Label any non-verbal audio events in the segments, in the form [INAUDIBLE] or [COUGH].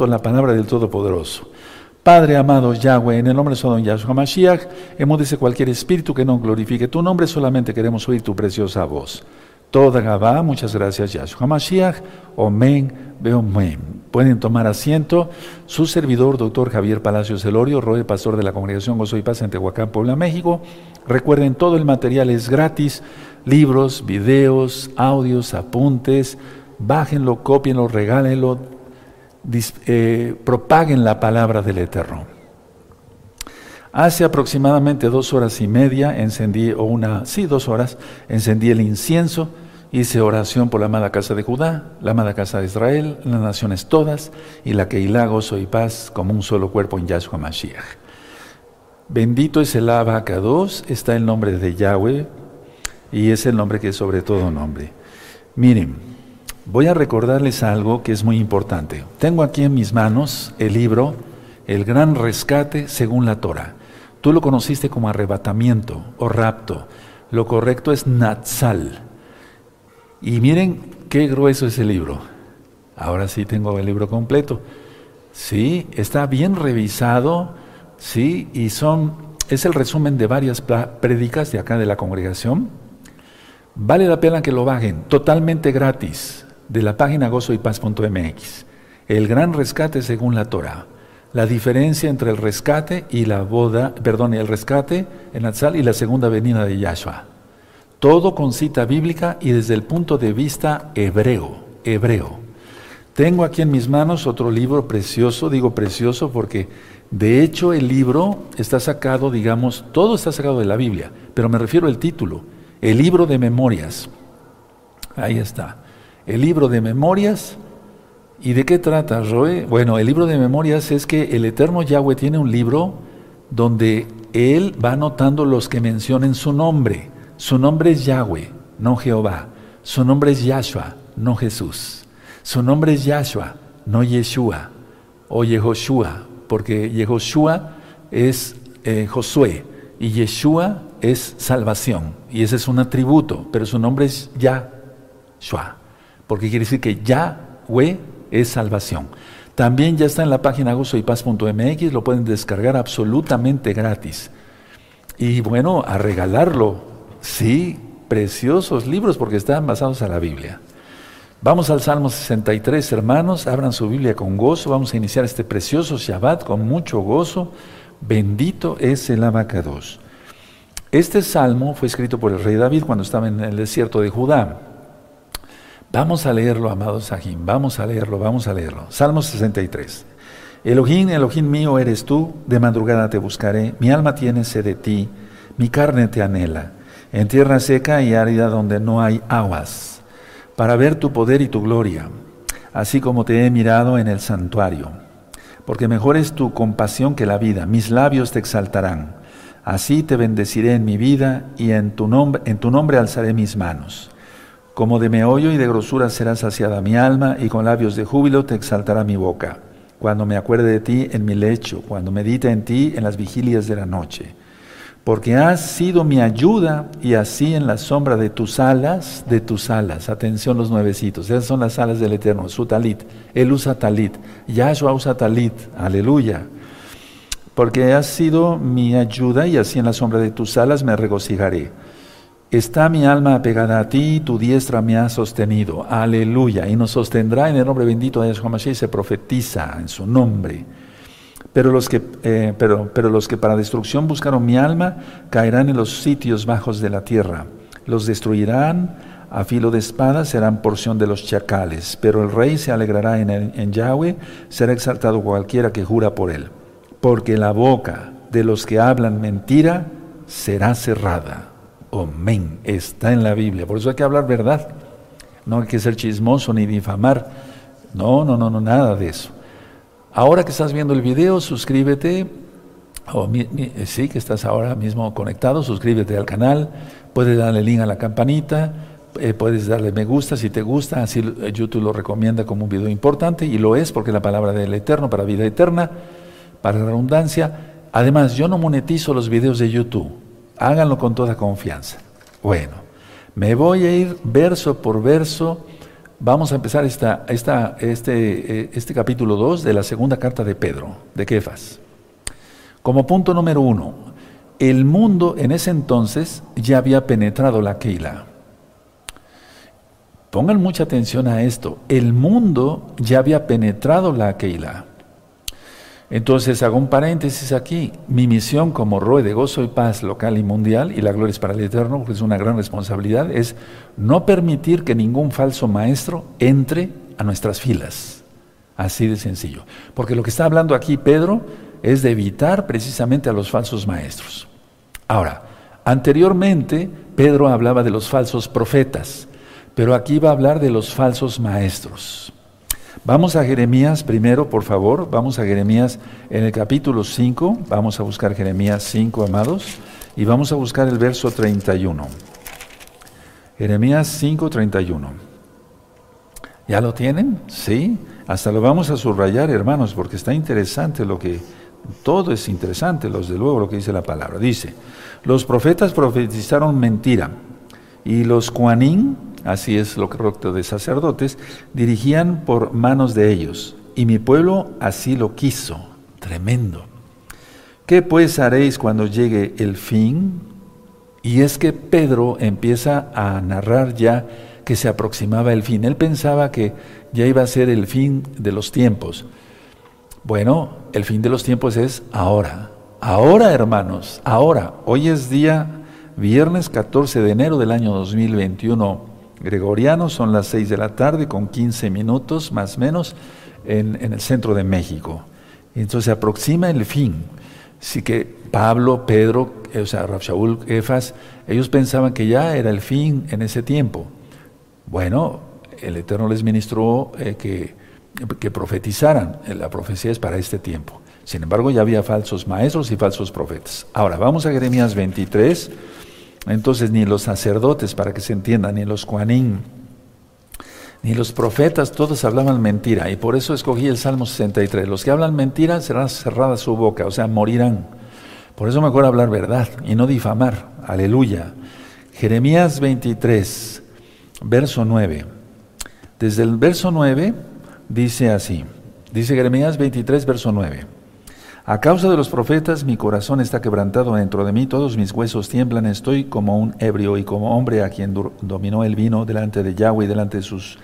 justo la palabra del Todopoderoso. Padre amado Yahweh, en el nombre de Don Yahshua Mashiach, emudece cualquier espíritu que no glorifique tu nombre, solamente queremos oír tu preciosa voz. Toda Gabá, muchas gracias Yahshua Mashiach, Omen, Beomen. Pueden tomar asiento. Su servidor, doctor Javier Palacios Elorio, Roe, pastor de la Congregación Gozo y Paz en Tehuacán, Puebla, México. Recuerden, todo el material es gratis, libros, videos, audios, apuntes. Bájenlo, copienlo, regálenlo, eh, propaguen la palabra del Eterno. Hace aproximadamente dos horas y media encendí, o una, sí, dos horas, encendí el incienso, hice oración por la amada casa de Judá, la amada casa de Israel, las naciones todas, y la que gozo y paz como un solo cuerpo en Yahshua Mashiach. Bendito es el Abacados, está el nombre de Yahweh, y es el nombre que es sobre todo nombre. Miren, voy a recordarles algo que es muy importante. Tengo aquí en mis manos el libro El Gran Rescate según la Torah. Tú lo conociste como arrebatamiento o rapto. Lo correcto es Natsal. Y miren qué grueso es el libro. Ahora sí tengo el libro completo. Sí, está bien revisado. Sí, y son es el resumen de varias prédicas de acá de la congregación. Vale la pena que lo bajen, totalmente gratis de la página gozoypaz.mx. El gran rescate según la Torah. La diferencia entre el rescate y la boda, perdón, el rescate en Atzal y la segunda venida de Yahshua. Todo con cita bíblica y desde el punto de vista hebreo, hebreo. Tengo aquí en mis manos otro libro precioso, digo precioso porque de hecho el libro está sacado, digamos, todo está sacado de la Biblia, pero me refiero al título, el libro de memorias. Ahí está. El libro de memorias. ¿Y de qué trata, Roe? Bueno, el libro de memorias es que el Eterno Yahweh tiene un libro donde Él va anotando los que mencionen su nombre. Su nombre es Yahweh, no Jehová. Su nombre es Yahshua, no Jesús. Su nombre es Yahshua, no Yeshua o Yehoshua, porque Yehoshua es eh, Josué y Yeshua es salvación. Y ese es un atributo, pero su nombre es Yahshua porque quiere decir que Yahweh es salvación. También ya está en la página gozoypaz.mx, lo pueden descargar absolutamente gratis. Y bueno, a regalarlo, sí, preciosos libros porque están basados en la Biblia. Vamos al Salmo 63, hermanos, abran su Biblia con gozo, vamos a iniciar este precioso Shabbat con mucho gozo. Bendito es el abacados. Este salmo fue escrito por el rey David cuando estaba en el desierto de Judá. Vamos a leerlo, amados Sahim, vamos a leerlo, vamos a leerlo. Salmo 63. Elohim, Elohim mío eres tú, de madrugada te buscaré, mi alma tiene sed de ti, mi carne te anhela, en tierra seca y árida donde no hay aguas, para ver tu poder y tu gloria, así como te he mirado en el santuario. Porque mejor es tu compasión que la vida, mis labios te exaltarán. Así te bendeciré en mi vida y en tu en tu nombre alzaré mis manos. Como de meollo y de grosura será saciada mi alma, y con labios de júbilo te exaltará mi boca. Cuando me acuerde de ti en mi lecho, cuando medite en ti en las vigilias de la noche. Porque has sido mi ayuda, y así en la sombra de tus alas, de tus alas. Atención los nuevecitos, esas son las alas del Eterno, su talit. Él usa talit, Yahshua usa talit, aleluya. Porque has sido mi ayuda, y así en la sombra de tus alas me regocijaré. Está mi alma apegada a ti, tu diestra me ha sostenido. Aleluya. Y nos sostendrá en el nombre bendito de Yahshua Mashiach. Se profetiza en su nombre. Pero los, que, eh, pero los que para destrucción buscaron mi alma caerán en los sitios bajos de la tierra. Los destruirán a filo de espada, serán porción de los chacales. Pero el rey se alegrará en, en Yahweh, será exaltado cualquiera que jura por él. Porque la boca de los que hablan mentira será cerrada. Amén. Está en la Biblia. Por eso hay que hablar verdad. No hay que ser chismoso ni difamar. No, no, no, no, nada de eso. Ahora que estás viendo el video, suscríbete. O eh, sí, que estás ahora mismo conectado, suscríbete al canal. Puedes darle link a la campanita. Eh, puedes darle me gusta si te gusta. Así eh, YouTube lo recomienda como un video importante. Y lo es porque la palabra del Eterno para vida eterna, para redundancia. Además, yo no monetizo los videos de YouTube. Háganlo con toda confianza. Bueno, me voy a ir verso por verso Vamos a empezar esta, este, eh, este capítulo 2 de la segunda carta de Pedro, de Kefas. Como punto número uno, el mundo en ese entonces ya había penetrado la Keila. Pongan mucha atención a esto. El mundo ya había penetrado la Keila. Entonces hago un paréntesis aquí. Mi misión como Roe de Gozo y Paz local y mundial, y la gloria es para el Eterno, porque es una gran responsabilidad, es no permitir que ningún falso maestro entre a nuestras filas. Así de sencillo. Porque lo que está hablando aquí Pedro es de evitar precisamente a los falsos maestros. Ahora, anteriormente Pedro hablaba de los falsos profetas, pero aquí va a hablar de los falsos maestros. Vamos a Jeremías primero, por favor. Vamos a Jeremías en el capítulo 5. Vamos a buscar Jeremías 5, amados. Y vamos a buscar el verso 31. Jeremías 5, 31. ¿Ya lo tienen? Sí. Hasta lo vamos a subrayar, hermanos, porque está interesante lo que... Todo es interesante, los de luego, lo que dice la palabra. Dice, los profetas profetizaron mentira y los cuanín así es lo correcto de sacerdotes, dirigían por manos de ellos, y mi pueblo así lo quiso. Tremendo. ¿Qué pues haréis cuando llegue el fin? Y es que Pedro empieza a narrar ya que se aproximaba el fin. Él pensaba que ya iba a ser el fin de los tiempos. Bueno, el fin de los tiempos es ahora. Ahora, hermanos, ahora. Hoy es día viernes 14 de enero del año 2021 gregoriano, son las 6 de la tarde con 15 minutos más o menos en, el centro de México. Entonces se aproxima el fin. Así que Pablo, Pedro, o sea, Efas, ellos pensaban que ya era el fin en ese tiempo. Bueno, el Eterno les ministró eh, que, que profetizaran. La profecía es para este tiempo. Sin embargo, ya había falsos maestros y falsos profetas. Ahora, vamos a Jeremías 23. Entonces ni los sacerdotes, para que se entienda, ni los cuanín, ni los profetas, todos hablaban mentira. Y por eso escogí el Salmo 63. Los que hablan mentira será cerrada su boca, o sea, morirán. Por eso mejor hablar verdad y no difamar. Aleluya. Jeremías 23, verso 9. Desde el verso 9 dice así. Dice Jeremías 23, verso 9. A causa de los profetas mi corazón está quebrantado dentro de mí, todos mis huesos tiemblan, estoy como un ebrio y como hombre a quien dominó el vino delante de Yahweh y delante de sus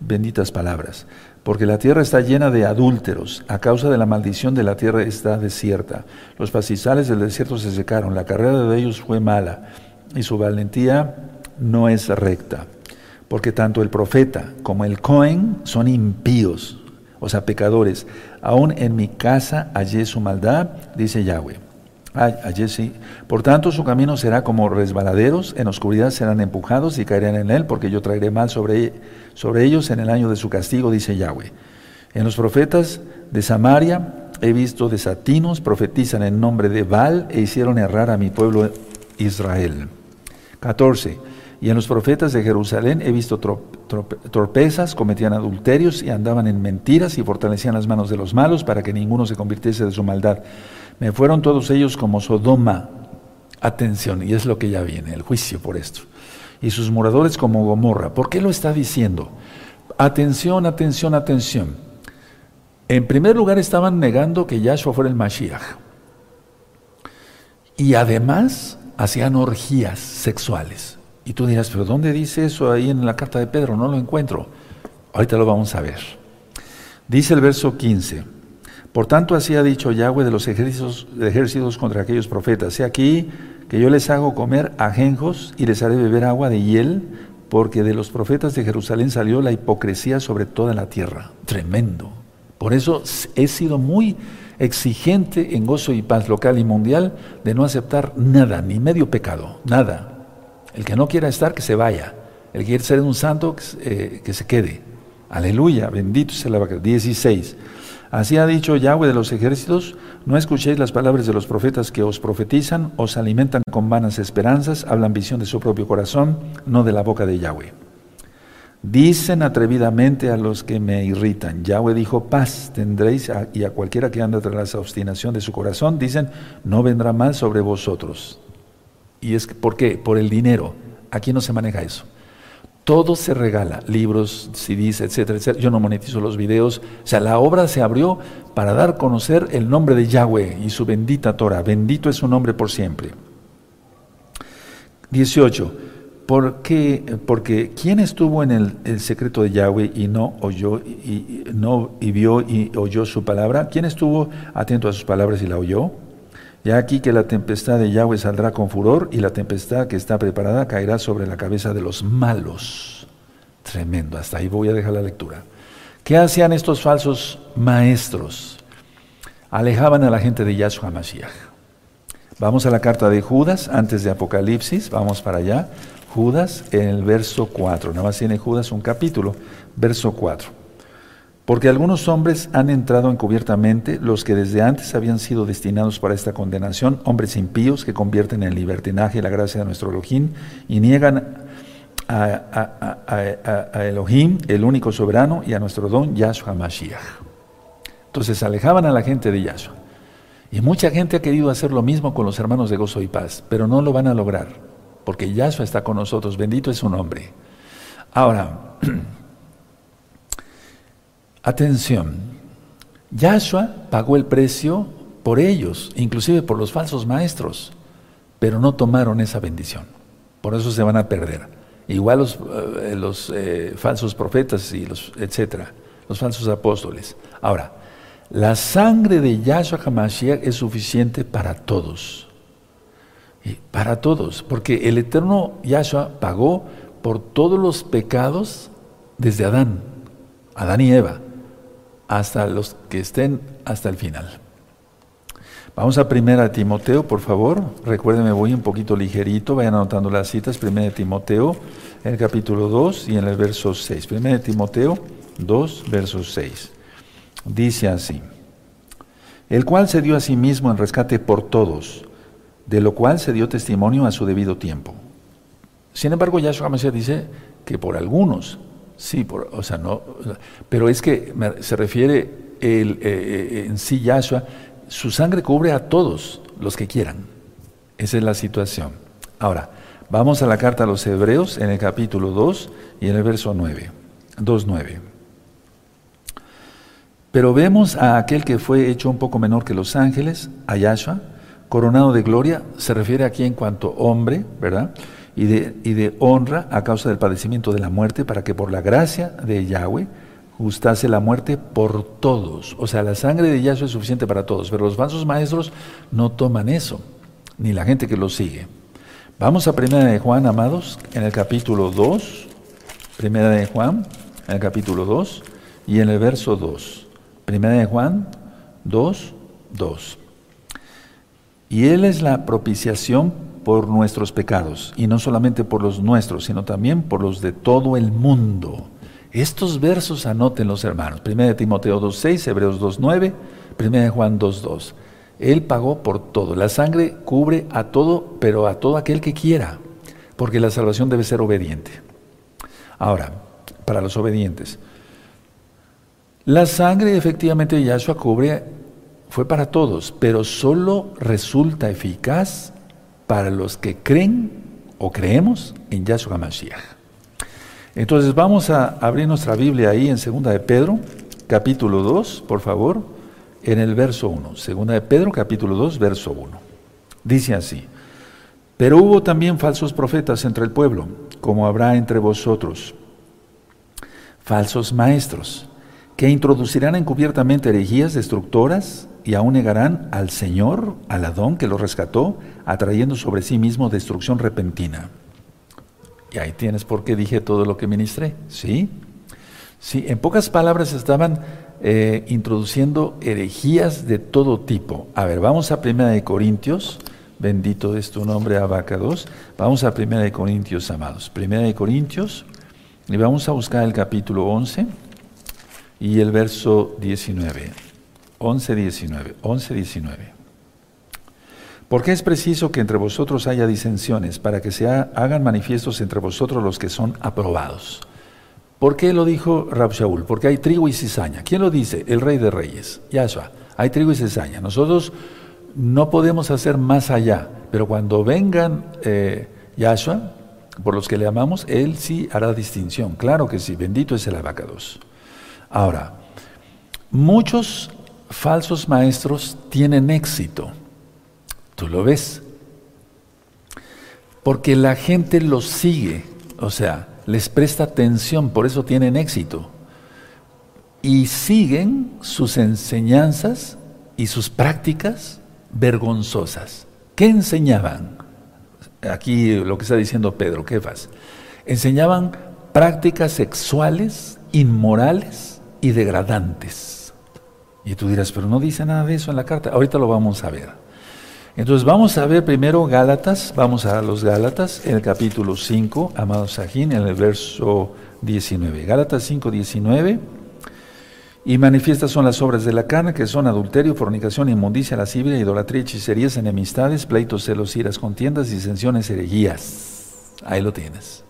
benditas palabras. Porque la tierra está llena de adúlteros, a causa de la maldición de la tierra está desierta. Los pastizales del desierto se secaron, la carrera de ellos fue mala y su valentía no es recta. Porque tanto el profeta como el Cohen son impíos, o sea, pecadores. Aún en mi casa hallé su maldad, dice Yahweh. Ay, sí. Por tanto, su camino será como resbaladeros, en oscuridad serán empujados y caerán en él, porque yo traeré mal sobre, sobre ellos en el año de su castigo, dice Yahweh. En los profetas de Samaria he visto desatinos, profetizan en nombre de Baal e hicieron errar a mi pueblo Israel. 14. Y en los profetas de Jerusalén he visto torpezas, cometían adulterios y andaban en mentiras y fortalecían las manos de los malos para que ninguno se convirtiese de su maldad. Me fueron todos ellos como Sodoma. Atención, y es lo que ya viene, el juicio por esto. Y sus moradores como Gomorra. ¿Por qué lo está diciendo? Atención, atención, atención. En primer lugar estaban negando que Yahshua fuera el Mashiach. Y además hacían orgías sexuales. Y tú dirás, pero ¿dónde dice eso ahí en la carta de Pedro? No lo encuentro. Ahorita lo vamos a ver. Dice el verso 15. Por tanto, así ha dicho Yahweh de los ejércitos, ejércitos contra aquellos profetas. He aquí que yo les hago comer ajenjos y les haré beber agua de hiel, porque de los profetas de Jerusalén salió la hipocresía sobre toda la tierra. Tremendo. Por eso he sido muy exigente en gozo y paz local y mundial de no aceptar nada, ni medio pecado, nada. El que no quiera estar, que se vaya. El que quiere ser un santo, que, eh, se quede. Aleluya, bendito sea la vaca. 16. Así ha dicho Yahweh de los ejércitos, no escuchéis las palabras de los profetas que os profetizan, os alimentan con vanas esperanzas, hablan visión de su propio corazón, no de la boca de Yahweh. Dicen atrevidamente a los que me irritan, Yahweh dijo, paz tendréis, y a cualquiera que anda tras la obstinación de su corazón, dicen, no vendrá mal sobre vosotros. ¿Y es que, por qué? Por el dinero. Aquí no se maneja eso. Todo se regala, libros, CDs, etcétera, etcétera. Yo no monetizo los videos. O sea, la obra se abrió para dar a conocer el nombre de Yahweh y su bendita Torah. Bendito es su nombre por siempre. 18. ¿Por qué? Porque ¿quién estuvo en el, secreto de Yahweh y no oyó y, no y vio y oyó su palabra? ¿Quién estuvo atento a sus palabras y la oyó? Ya aquí que la tempestad de Yahweh saldrá con furor y la tempestad que está preparada caerá sobre la cabeza de los malos. Tremendo, hasta ahí voy a dejar la lectura. ¿Qué hacían estos falsos maestros? Alejaban a la gente de Yahshua Mashiach. Vamos a la carta de Judas, antes de Apocalipsis, vamos para allá. Judas en el verso 4, nada más tiene Judas un capítulo, verso 4. Porque algunos hombres han entrado encubiertamente, los que desde antes habían sido destinados para esta condenación, hombres impíos que convierten en libertinaje la gracia de nuestro Elohim y niegan a, Elohim, el único soberano, y a nuestro don, Yahshua Mashiach. Entonces alejaban a la gente de Yahshua. Y mucha gente ha querido hacer lo mismo con los hermanos de gozo y paz, pero no lo van a lograr, porque Yahshua está con nosotros, bendito es su nombre. Ahora, [CLEARS THROAT] Atención, Yahshua pagó el precio por ellos, inclusive por los falsos maestros, pero no tomaron esa bendición. Por eso se van a perder. Igual los, eh, eh, falsos profetas y los, etcétera, los falsos apóstoles. Ahora, la sangre de Yahshua HaMashiach es suficiente para todos. para todos, porque el eterno Yahshua pagó por todos los pecados desde Adán, Adán y Eva hasta los que estén hasta el final. Vamos a primera Timoteo, por favor. Recuérdenme, voy un poquito ligerito, vayan anotando las citas. Primera Timoteo, en el capítulo 2 y en el verso 6. Primera Timoteo 2, verso 6. Dice así, el cual se dio a sí mismo en rescate por todos, de lo cual se dio testimonio a su debido tiempo. Sin embargo, Yahshua Mesías dice que por algunos, Sí, por, o sea, no, pero es que se refiere el, eh, eh, en sí Yahshua, su sangre cubre a todos los que quieran. Esa es la situación. Ahora, vamos a la carta a los Hebreos en el capítulo 2 y en el verso 9, 2.9. Pero vemos a aquel que fue hecho un poco menor que los ángeles, a Yahshua, coronado de gloria, se refiere aquí en cuanto hombre, ¿verdad? Y de, y de honra a causa del padecimiento de la muerte, para que por la gracia de Yahweh gustase la muerte por todos. O sea, la sangre de Yahshua es suficiente para todos, pero los falsos maestros no toman eso, ni la gente que los sigue. Vamos a Primera de Juan, amados, en el capítulo 2, Primera de Juan, en el capítulo 2 y en el verso 2. Primera de Juan 2, 2. Y Él es la propiciación por nuestros pecados, y no solamente por los nuestros, sino también por los de todo el mundo. Estos versos anoten los hermanos. 1 Timoteo 2.6, Hebreos 2.9, 1 Juan 2.2. Él pagó por todo. La sangre cubre a todo, pero a todo aquel que quiera, porque la salvación debe ser obediente. Ahora, para los obedientes, la sangre efectivamente de Yahshua cubre, fue para todos, pero solo resulta eficaz para los que creen o creemos en Yahshua Mashiach. Entonces vamos a abrir nuestra Biblia ahí en Segunda de Pedro, capítulo 2, por favor, en el verso 1. Segunda de Pedro, capítulo 2, verso 1. Dice así, pero hubo también falsos profetas entre el pueblo, como habrá entre vosotros, falsos maestros, que introducirán encubiertamente herejías destructoras y aún negarán al Señor, al Adón que lo rescató, atrayendo sobre sí mismo destrucción repentina. Y ahí tienes por qué dije todo lo que ministré, ¿sí? Sí, en pocas palabras estaban eh, introduciendo herejías de todo tipo. A ver, vamos a Primera de Corintios, bendito es tu nombre, Abacados. Vamos a Primera de Corintios, amados. Primera de Corintios, y vamos a buscar el capítulo 11 y el verso 19. 11, 19. 11, 19. Porque es preciso que entre vosotros haya disensiones para que se hagan manifiestos entre vosotros los que son aprobados. ¿Por qué lo dijo Rab Shaul? Porque hay trigo y cizaña. ¿Quién lo dice? El rey de reyes, Yahshua. Hay trigo y cizaña. Nosotros no podemos hacer más allá, pero cuando vengan eh, Yahshua, por los que le amamos, Él sí hará distinción. Claro que sí, bendito es el abacados. Ahora, muchos falsos maestros tienen éxito. Tú lo ves. Porque la gente los sigue, o sea, les presta atención, por eso tienen éxito. Y siguen sus enseñanzas y sus prácticas vergonzosas. ¿Qué enseñaban? Aquí lo que está diciendo Pedro, ¿qué vas? Enseñaban prácticas sexuales inmorales y degradantes. Y tú dirás, pero no dice nada de eso en la carta. Ahorita lo vamos a ver. Entonces vamos a ver primero Gálatas, vamos a los Gálatas en el capítulo 5, amados Sajín, en el verso 19. Gálatas 5, 19. Y manifiestas son las obras de la carne, que son adulterio, fornicación, inmundicia, lascivia, idolatría, hechicerías, enemistades, pleitos, celos, iras, contiendas, disensiones, herejías. Ahí lo tienes.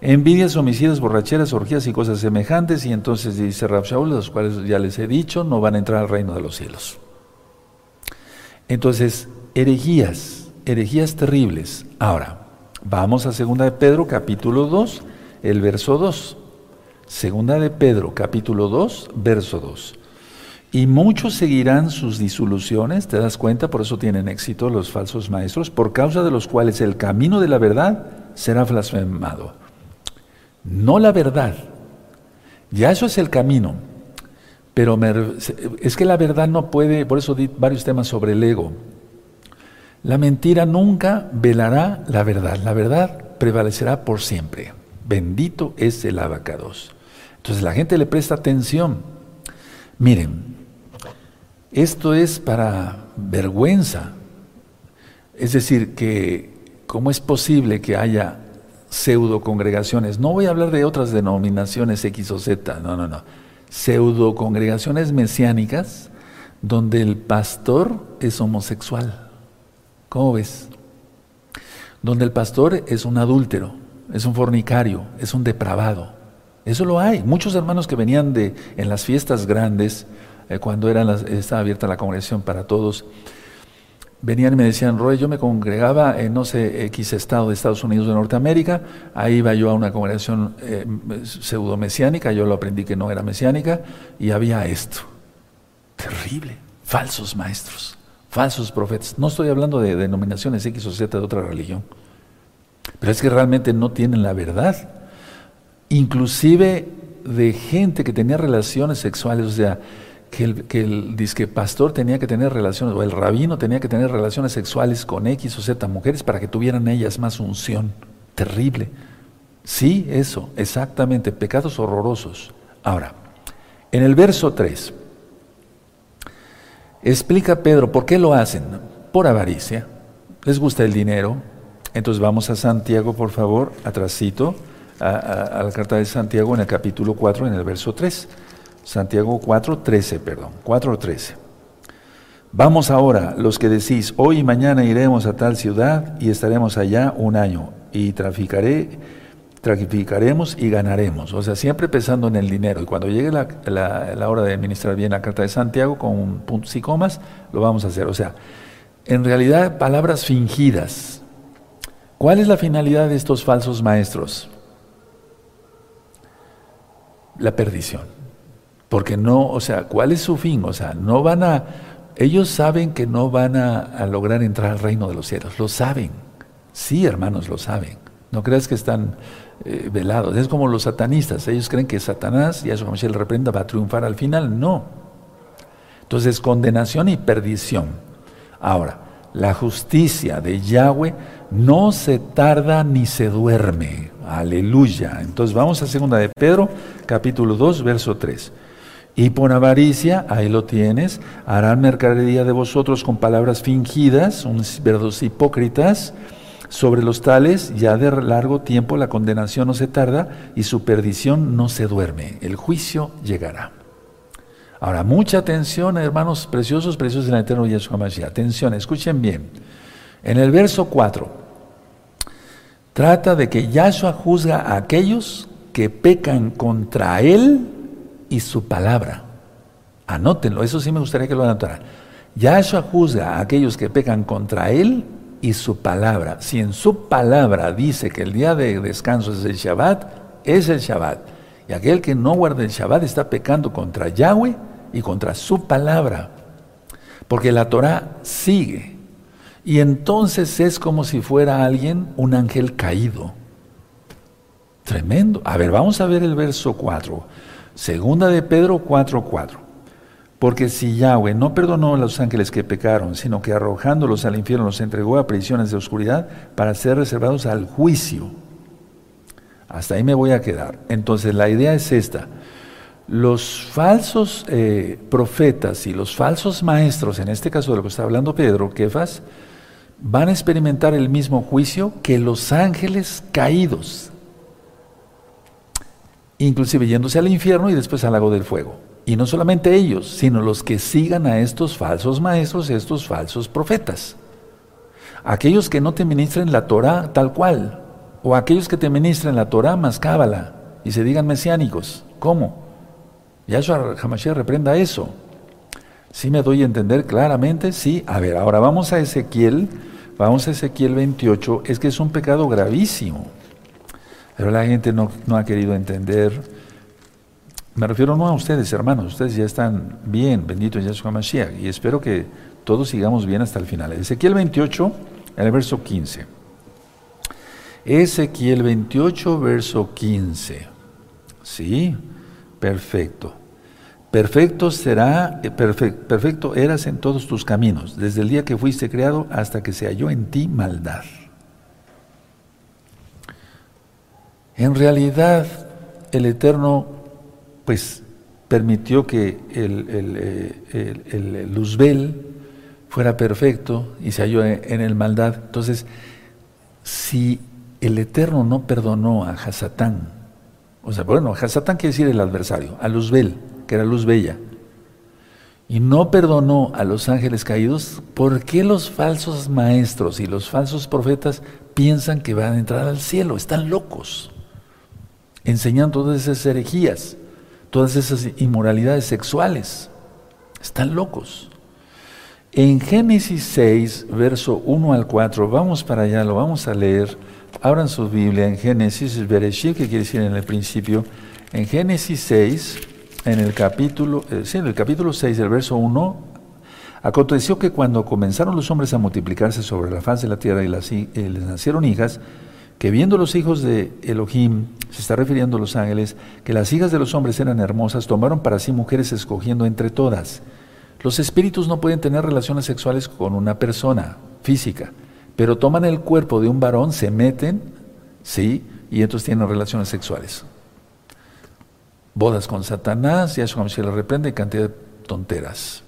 Envidias, homicidios, borracheras, orgías y cosas semejantes. Y entonces dice Shaul, los cuales ya les he dicho, no van a entrar al reino de los cielos. Entonces, herejías, herejías terribles. Ahora, vamos a segunda de Pedro, capítulo 2, el verso 2. Segunda de Pedro, capítulo 2, verso 2. Y muchos seguirán sus disoluciones, ¿te das cuenta? Por eso tienen éxito los falsos maestros, por causa de los cuales el camino de la verdad será blasfemado. No la verdad. Ya eso es el camino. Pero es que la verdad no puede, por eso di varios temas sobre el ego. La mentira nunca velará la verdad. La verdad prevalecerá por siempre. Bendito es el abacados. Entonces la gente le presta atención. Miren, esto es para vergüenza. Es decir, que cómo es posible que haya pseudo congregaciones. No voy a hablar de otras denominaciones X o Z, no, no, no. Pseudo congregaciones mesiánicas donde el pastor es homosexual. ¿Cómo ves? Donde el pastor es un adúltero, es un fornicario, es un depravado. Eso lo hay. Muchos hermanos que venían de en las fiestas grandes, eh, cuando era estaba abierta la congregación para todos, venían y me decían, Roy, yo me congregaba en no sé, X estado de Estados Unidos de Norteamérica, ahí iba yo a una congregación eh, pseudo mesiánica, yo lo aprendí que no era mesiánica, y había esto. Terrible. Falsos maestros, falsos profetas. No estoy hablando de denominaciones X o Z de otra religión, pero es que realmente no tienen la verdad inclusive de gente que tenía relaciones sexuales, o sea, que el, que el disque pastor tenía que tener relaciones, o el rabino tenía que tener relaciones sexuales con X o Z mujeres para que tuvieran ellas más unción. Terrible. Sí, eso, exactamente, pecados horrorosos. Ahora, en el verso 3, explica Pedro por qué lo hacen. Por avaricia, les gusta el dinero. Entonces vamos a Santiago, por favor, atrasito a, la carta de Santiago en el capítulo 4, en el verso 3. Santiago 4, 13, perdón, 4, 13. Vamos ahora, los que decís, hoy y mañana iremos a tal ciudad y estaremos allá un año y traficaré, traficaremos y ganaremos. O sea, siempre pensando en el dinero. Y cuando llegue la, la hora de administrar bien la carta de Santiago con puntos y comas, lo vamos a hacer. O sea, en realidad palabras fingidas. ¿Cuál es la finalidad de estos falsos maestros? la perdición. Porque no, o sea, ¿cuál es su fin? O sea, no van a, ellos saben que no van a, lograr entrar al reino de los cielos, lo saben. Sí, hermanos, lo saben. No creas que están eh, velados. Es como los satanistas. Ellos creen que Satanás, y eso como se le reprenda, va a triunfar al final. No. Entonces, condenación y perdición. Ahora, la justicia de Yahweh no se tarda ni se duerme. Aleluya. Entonces vamos a segunda de Pedro, capítulo 2, verso 3. Y por avaricia, ahí lo tienes, harán mercadería de vosotros con palabras fingidas, unos verdos hipócritas, sobre los tales ya de largo tiempo la condenación no se tarda y su perdición no se duerme. El juicio llegará. Ahora, mucha atención, hermanos preciosos, preciosos del eterno Yeshua Mashiach. Atención, escuchen bien. En el verso 4, Trata de que Yahshua juzga a aquellos que pecan contra Él y su palabra. Anótenlo, eso sí me gustaría que lo anotaran. Yahshua juzga a aquellos que pecan contra Él y su palabra. Si en su palabra dice que el día de descanso es el Shabbat, es el Shabbat. Y aquel que no guarda el Shabbat está pecando contra Yahweh y contra su palabra. Porque la Torah sigue. Y entonces es como si fuera alguien, un ángel caído. Tremendo. A ver, vamos a ver el verso 4. Segunda de Pedro 4:4. Porque si Yahweh no perdonó a los ángeles que pecaron, sino que arrojándolos al infierno los entregó a prisiones de oscuridad para ser reservados al juicio. Hasta ahí me voy a quedar. Entonces la idea es esta. Los falsos eh, profetas y los falsos maestros, en este caso de lo que está hablando Pedro, Kefas, van a experimentar el mismo juicio que los ángeles caídos, inclusive yéndose al infierno y después al lago del fuego. Y no solamente ellos, sino los que sigan a estos falsos maestros, estos falsos profetas. Aquellos que no te ministren la Torah tal cual, o aquellos que te ministren la Torah más cábala y se digan mesiánicos. ¿Cómo? Yahshua Hamashiach reprenda eso. ¿Sí me doy a entender claramente? Sí. A ver, ahora vamos a Ezequiel, vamos a Ezequiel 28. Es que es un pecado gravísimo. Pero la gente no, no ha querido entender me refiero no a ustedes, hermanos, ustedes ya están bien, bendito Yahshua Mashiach, y espero que todos sigamos bien hasta el final. Ezequiel 28, en el verso 15. Ezequiel 28, verso 15. Sí, perfecto. Perfecto será, eh, perfecto, perfecto eras en todos tus caminos, desde el día que fuiste creado hasta que se halló en ti maldad. En realidad, el Eterno pues permitió que el, el, el, Luzbel fuera perfecto y se halló en el maldad. Entonces, si el Eterno no perdonó a Hasatán, o sea, bueno, Hasatán quiere decir el adversario, a Luzbel, que era luz bella, y no perdonó a los ángeles caídos, ¿por qué los falsos maestros y los falsos profetas piensan que van a entrar al cielo? Están locos, enseñando todas esas herejías todas esas inmoralidades sexuales. Están locos. En Génesis 6, verso 1 al 4, vamos para allá, lo vamos a leer. Abran su Biblia en Génesis, Bereshit, que quiere decir en el principio. En Génesis 6, en el capítulo, eh, sí, en el capítulo 6, del verso 1, aconteció que cuando comenzaron los hombres a multiplicarse sobre la faz de la tierra y eh, les nacieron hijas, que viendo los hijos de Elohim, se está refiriendo a los ángeles, que las hijas de los hombres eran hermosas, tomaron para sí mujeres escogiendo entre todas. Los espíritus no pueden tener relaciones sexuales con una persona física, pero toman el cuerpo de un varón, se meten, sí, y entonces tienen relaciones sexuales. Bodas con Satanás, ya se le reprende, cantidad de tonteras.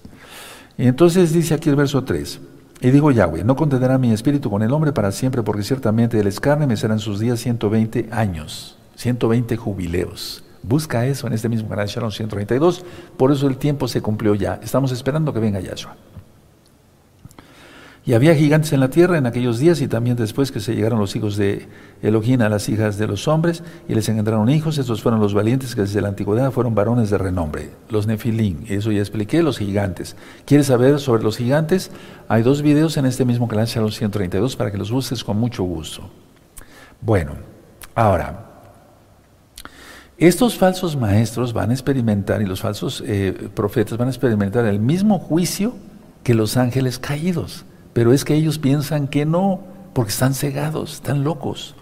Y entonces dice aquí el verso 3. Y digo Yahweh, no contenderá mi espíritu con el hombre para siempre, porque ciertamente él es carne, me serán sus días 120 años, 120 jubileos. Busca eso en este mismo canal Shalom 132, por eso el tiempo se cumplió ya. Estamos esperando que venga Yahshua. Y había gigantes en la tierra en aquellos días y también después que se llegaron los hijos de Elohim a las hijas de los hombres y les engendraron hijos. Estos fueron los valientes que desde la antigüedad fueron varones de renombre, los nefilim. Eso ya expliqué, los gigantes. ¿Quieres saber sobre los gigantes? Hay dos videos en este mismo canal, Shalom 132, para que los busques con mucho gusto. Bueno, ahora, estos falsos maestros van a experimentar y los falsos eh, profetas van a experimentar el mismo juicio que los ángeles caídos. Pero es que ellos piensan que no, porque están cegados, están locos.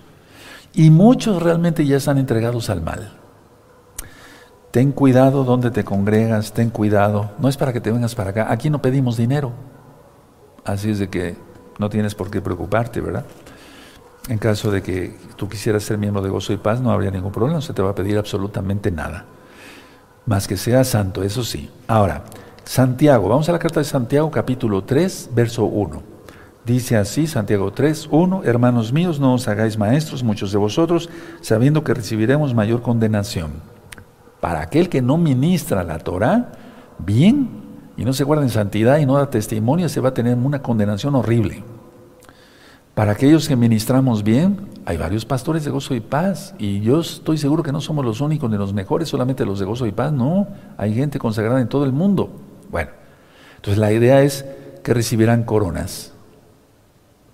Y muchos realmente ya están entregados al mal. Ten cuidado donde te congregas, ten cuidado. No es para que te vengas para acá. Aquí no pedimos dinero. Así es de que no tienes por qué preocuparte, ¿verdad? En caso de que tú quisieras ser miembro de Gozo y Paz, no habría ningún problema. No se te va a pedir absolutamente nada. Más que sea santo, eso sí. Ahora, Santiago, vamos a la carta de Santiago capítulo 3, verso 1. Dice así Santiago 3, 1, hermanos míos, no os hagáis maestros muchos de vosotros, sabiendo que recibiremos mayor condenación. Para aquel que no ministra la Torah, bien, y no se guarda en santidad y no da testimonio, se va a tener una condenación horrible. Para aquellos que ministramos bien, hay varios pastores de gozo y paz, y yo estoy seguro que no somos los únicos ni los mejores, solamente los de gozo y paz, no, hay gente consagrada en todo el mundo. Bueno, entonces la idea es que recibirán coronas.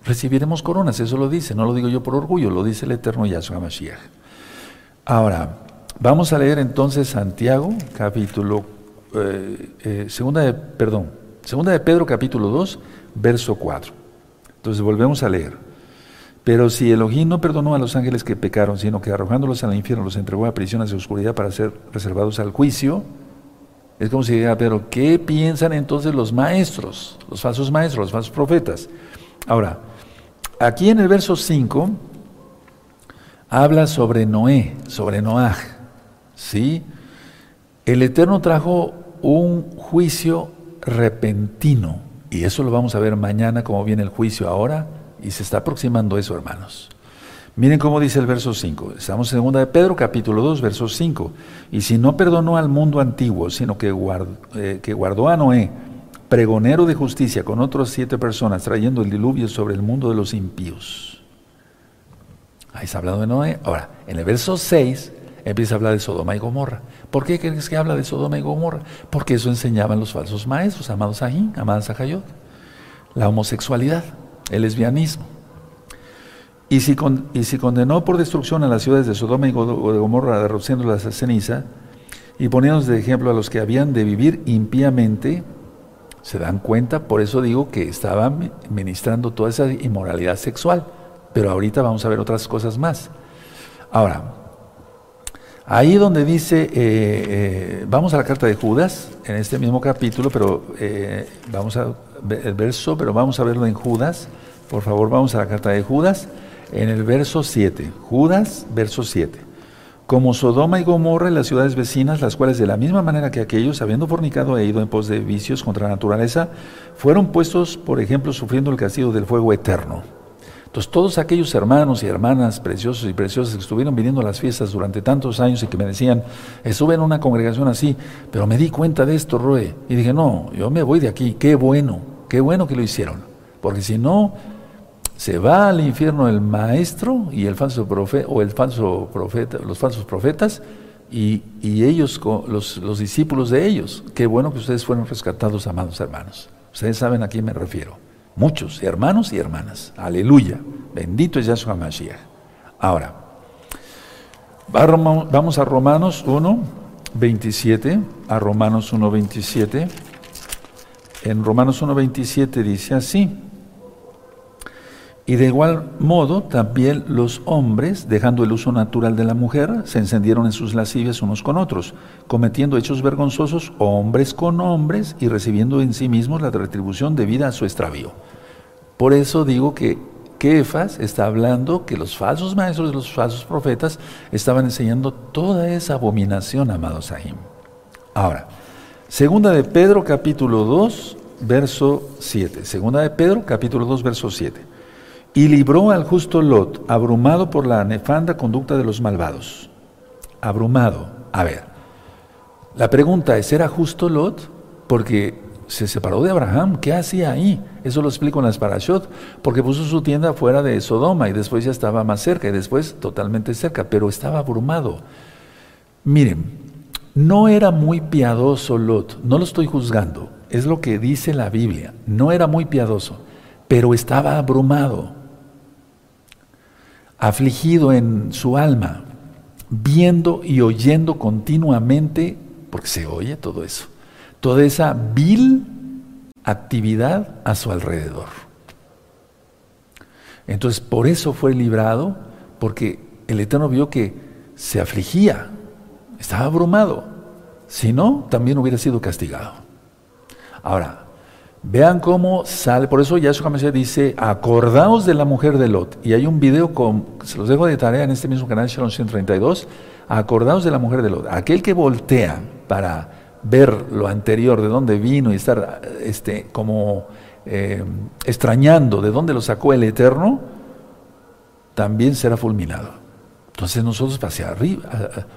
recibiremos coronas, eso lo dice, no lo digo yo por orgullo, lo dice el eterno Yahshua Mashiach. Ahora, vamos a leer entonces Santiago, capítulo, eh, eh, segunda de, perdón, segunda de Pedro, capítulo 2, verso 4. Entonces volvemos a leer. Pero si Elohim no perdonó a los ángeles que pecaron, sino que arrojándolos al infierno los entregó a prisiones de oscuridad para ser reservados al juicio, es como si dijera, pero ¿qué piensan entonces los maestros, los falsos maestros, los falsos profetas? Ahora, aquí en el verso 5 habla sobre Noé, sobre Noaj. ¿sí? El Eterno trajo un juicio repentino, y eso lo vamos a ver mañana, como viene el juicio ahora y se está aproximando eso, hermanos. Miren cómo dice el verso 5. Estamos en 2 de Pedro, capítulo 2, verso 5. Y si no perdonó al mundo antiguo, sino que guardó, eh, que guardó a Noé, pregonero de justicia, con otras siete personas, trayendo el diluvio sobre el mundo de los impíos. Ahí está hablando de Noé. Ahora, en el verso 6 empieza a hablar de Sodoma y Gomorra. ¿Por qué crees que habla de Sodoma y Gomorra? Porque eso enseñaban los falsos maestros, amados Ajín, amadas Ajayot. La homosexualidad el lesbianismo. Y si, condenó por destrucción a las ciudades de Sodoma y de Gomorra, derrociándolas a ceniza, y poniéndonos de ejemplo a los que habían de vivir impíamente, se dan cuenta, por eso digo que estaba ministrando toda esa inmoralidad sexual. Pero ahorita vamos a ver otras cosas más. Ahora, ahí donde dice, eh, eh, vamos a la carta de Judas, en este mismo capítulo, pero eh, vamos a el verso, pero vamos a verlo en Judas. Por favor, vamos a la carta de Judas, en el verso 7. Judas, verso 7. Como Sodoma y Gomorra y las ciudades vecinas, las cuales de la misma manera que aquellos, habiendo fornicado e ido en pos de vicios contra la naturaleza, fueron puestos, por ejemplo, sufriendo el castigo del fuego eterno. Entonces, todos aquellos hermanos y hermanas preciosos y preciosas que estuvieron viniendo a las fiestas durante tantos años y que me decían, estuve en una congregación así, pero me di cuenta de esto, Roe, y dije, no, yo me voy de aquí, qué bueno. Qué bueno que lo hicieron, porque si no, se va al infierno el maestro y el falso profeta, o el falso profeta, los falsos profetas, y, ellos, los, los, discípulos de ellos. Qué bueno que ustedes fueron rescatados, amados hermanos. Ustedes saben a quién me refiero. Muchos, hermanos y hermanas. Aleluya. Bendito es Yahshua Mashiach. Ahora, vamos a Romanos 1, 27. A Romanos 1, 27 en Romanos 1.27 dice así, y de igual modo también los hombres, dejando el uso natural de la mujer, se encendieron en sus lascivias unos con otros, cometiendo hechos vergonzosos hombres con hombres y recibiendo en sí mismos la retribución debida a su extravío. Por eso digo que Kefas está hablando que los falsos maestros los falsos profetas estaban enseñando toda esa abominación, amados Sahim. Ahora, Segunda de Pedro capítulo 2, verso 7. Segunda de Pedro capítulo 2, verso 7. Y libró al justo Lot, abrumado por la nefanda conducta de los malvados. Abrumado. A ver, la pregunta es, ¿era justo Lot? Porque se separó de Abraham. ¿Qué hacía ahí? Eso lo explico en las parashot. Porque puso su tienda fuera de Sodoma y después ya estaba más cerca y después totalmente cerca, pero estaba abrumado. Miren, no era muy piadoso Lot, no lo estoy juzgando, es lo que dice la Biblia. No era muy piadoso, pero estaba abrumado, afligido en su alma, viendo y oyendo continuamente, porque se oye todo eso, toda esa vil actividad a su alrededor. Entonces, por eso fue librado, porque el Eterno vio que se afligía, estaba abrumado. Si no, también hubiera sido castigado. Ahora, vean cómo sale, por eso Yahshua Mesías dice, acordaos de la mujer de Lot. Y hay un video, con, se los dejo de tarea en este mismo canal, Shalom 132, acordaos de la mujer de Lot. Aquel que voltea para ver lo anterior, de dónde vino y estar este, como eh, extrañando de dónde lo sacó el Eterno, también será fulminado. Entonces nosotros hacia arriba,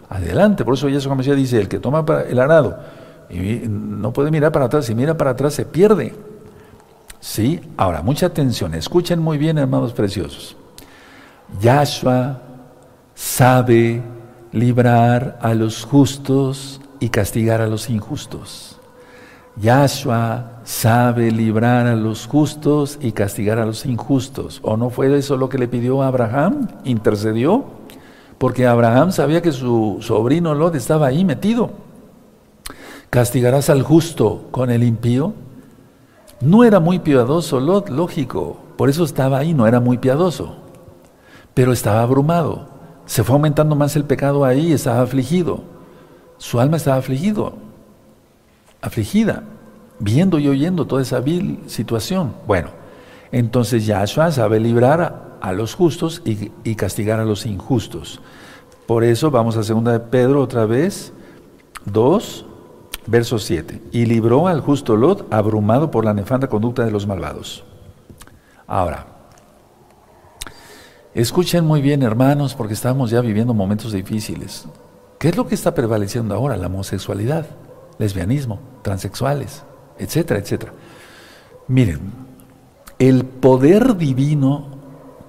adelante. Por eso Yeshua Mesías dice, el que toma el arado y no puede mirar para atrás, si mira para atrás se pierde. ¿Sí? Ahora, mucha atención, escuchen muy bien, hermanos preciosos. Yahshua sabe librar a los justos y castigar a los injustos. Yahshua sabe librar a los justos y castigar a los injustos. ¿O no fue eso lo que le pidió a Abraham? ¿Intercedió? Porque Abraham sabía que su sobrino Lot estaba ahí metido. ¿Castigarás al justo con el impío? No era muy piadoso Lot, lógico. Por eso estaba ahí, no era muy piadoso. Pero estaba abrumado. Se fue aumentando más el pecado ahí, estaba afligido. Su alma estaba afligido afligida, viendo y oyendo toda esa vil situación. Bueno, entonces Yahshua sabe librar a, los justos y, castigar a los injustos. Por eso vamos a segunda de Pedro otra vez, 2, verso 7. Y libró al justo Lot abrumado por la nefanda conducta de los malvados. Ahora, escuchen muy bien hermanos porque estamos ya viviendo momentos difíciles. ¿Qué es lo que está prevaleciendo ahora? La homosexualidad lesbianismo, transexuales, etcétera, etcétera. Miren, el poder divino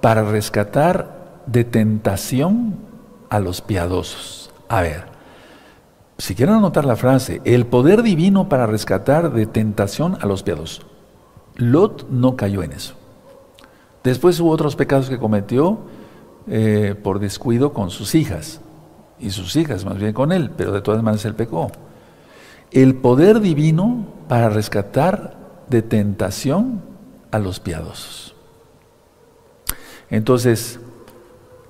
para rescatar de tentación a los piadosos. A ver, si quieren anotar la frase, el poder divino para rescatar de tentación a los piadosos. Lot no cayó en eso. Después hubo otros pecados que cometió eh, por descuido con sus hijas, y sus hijas más bien con él, pero de todas maneras él pecó el poder divino para rescatar de tentación a los piadosos. Entonces,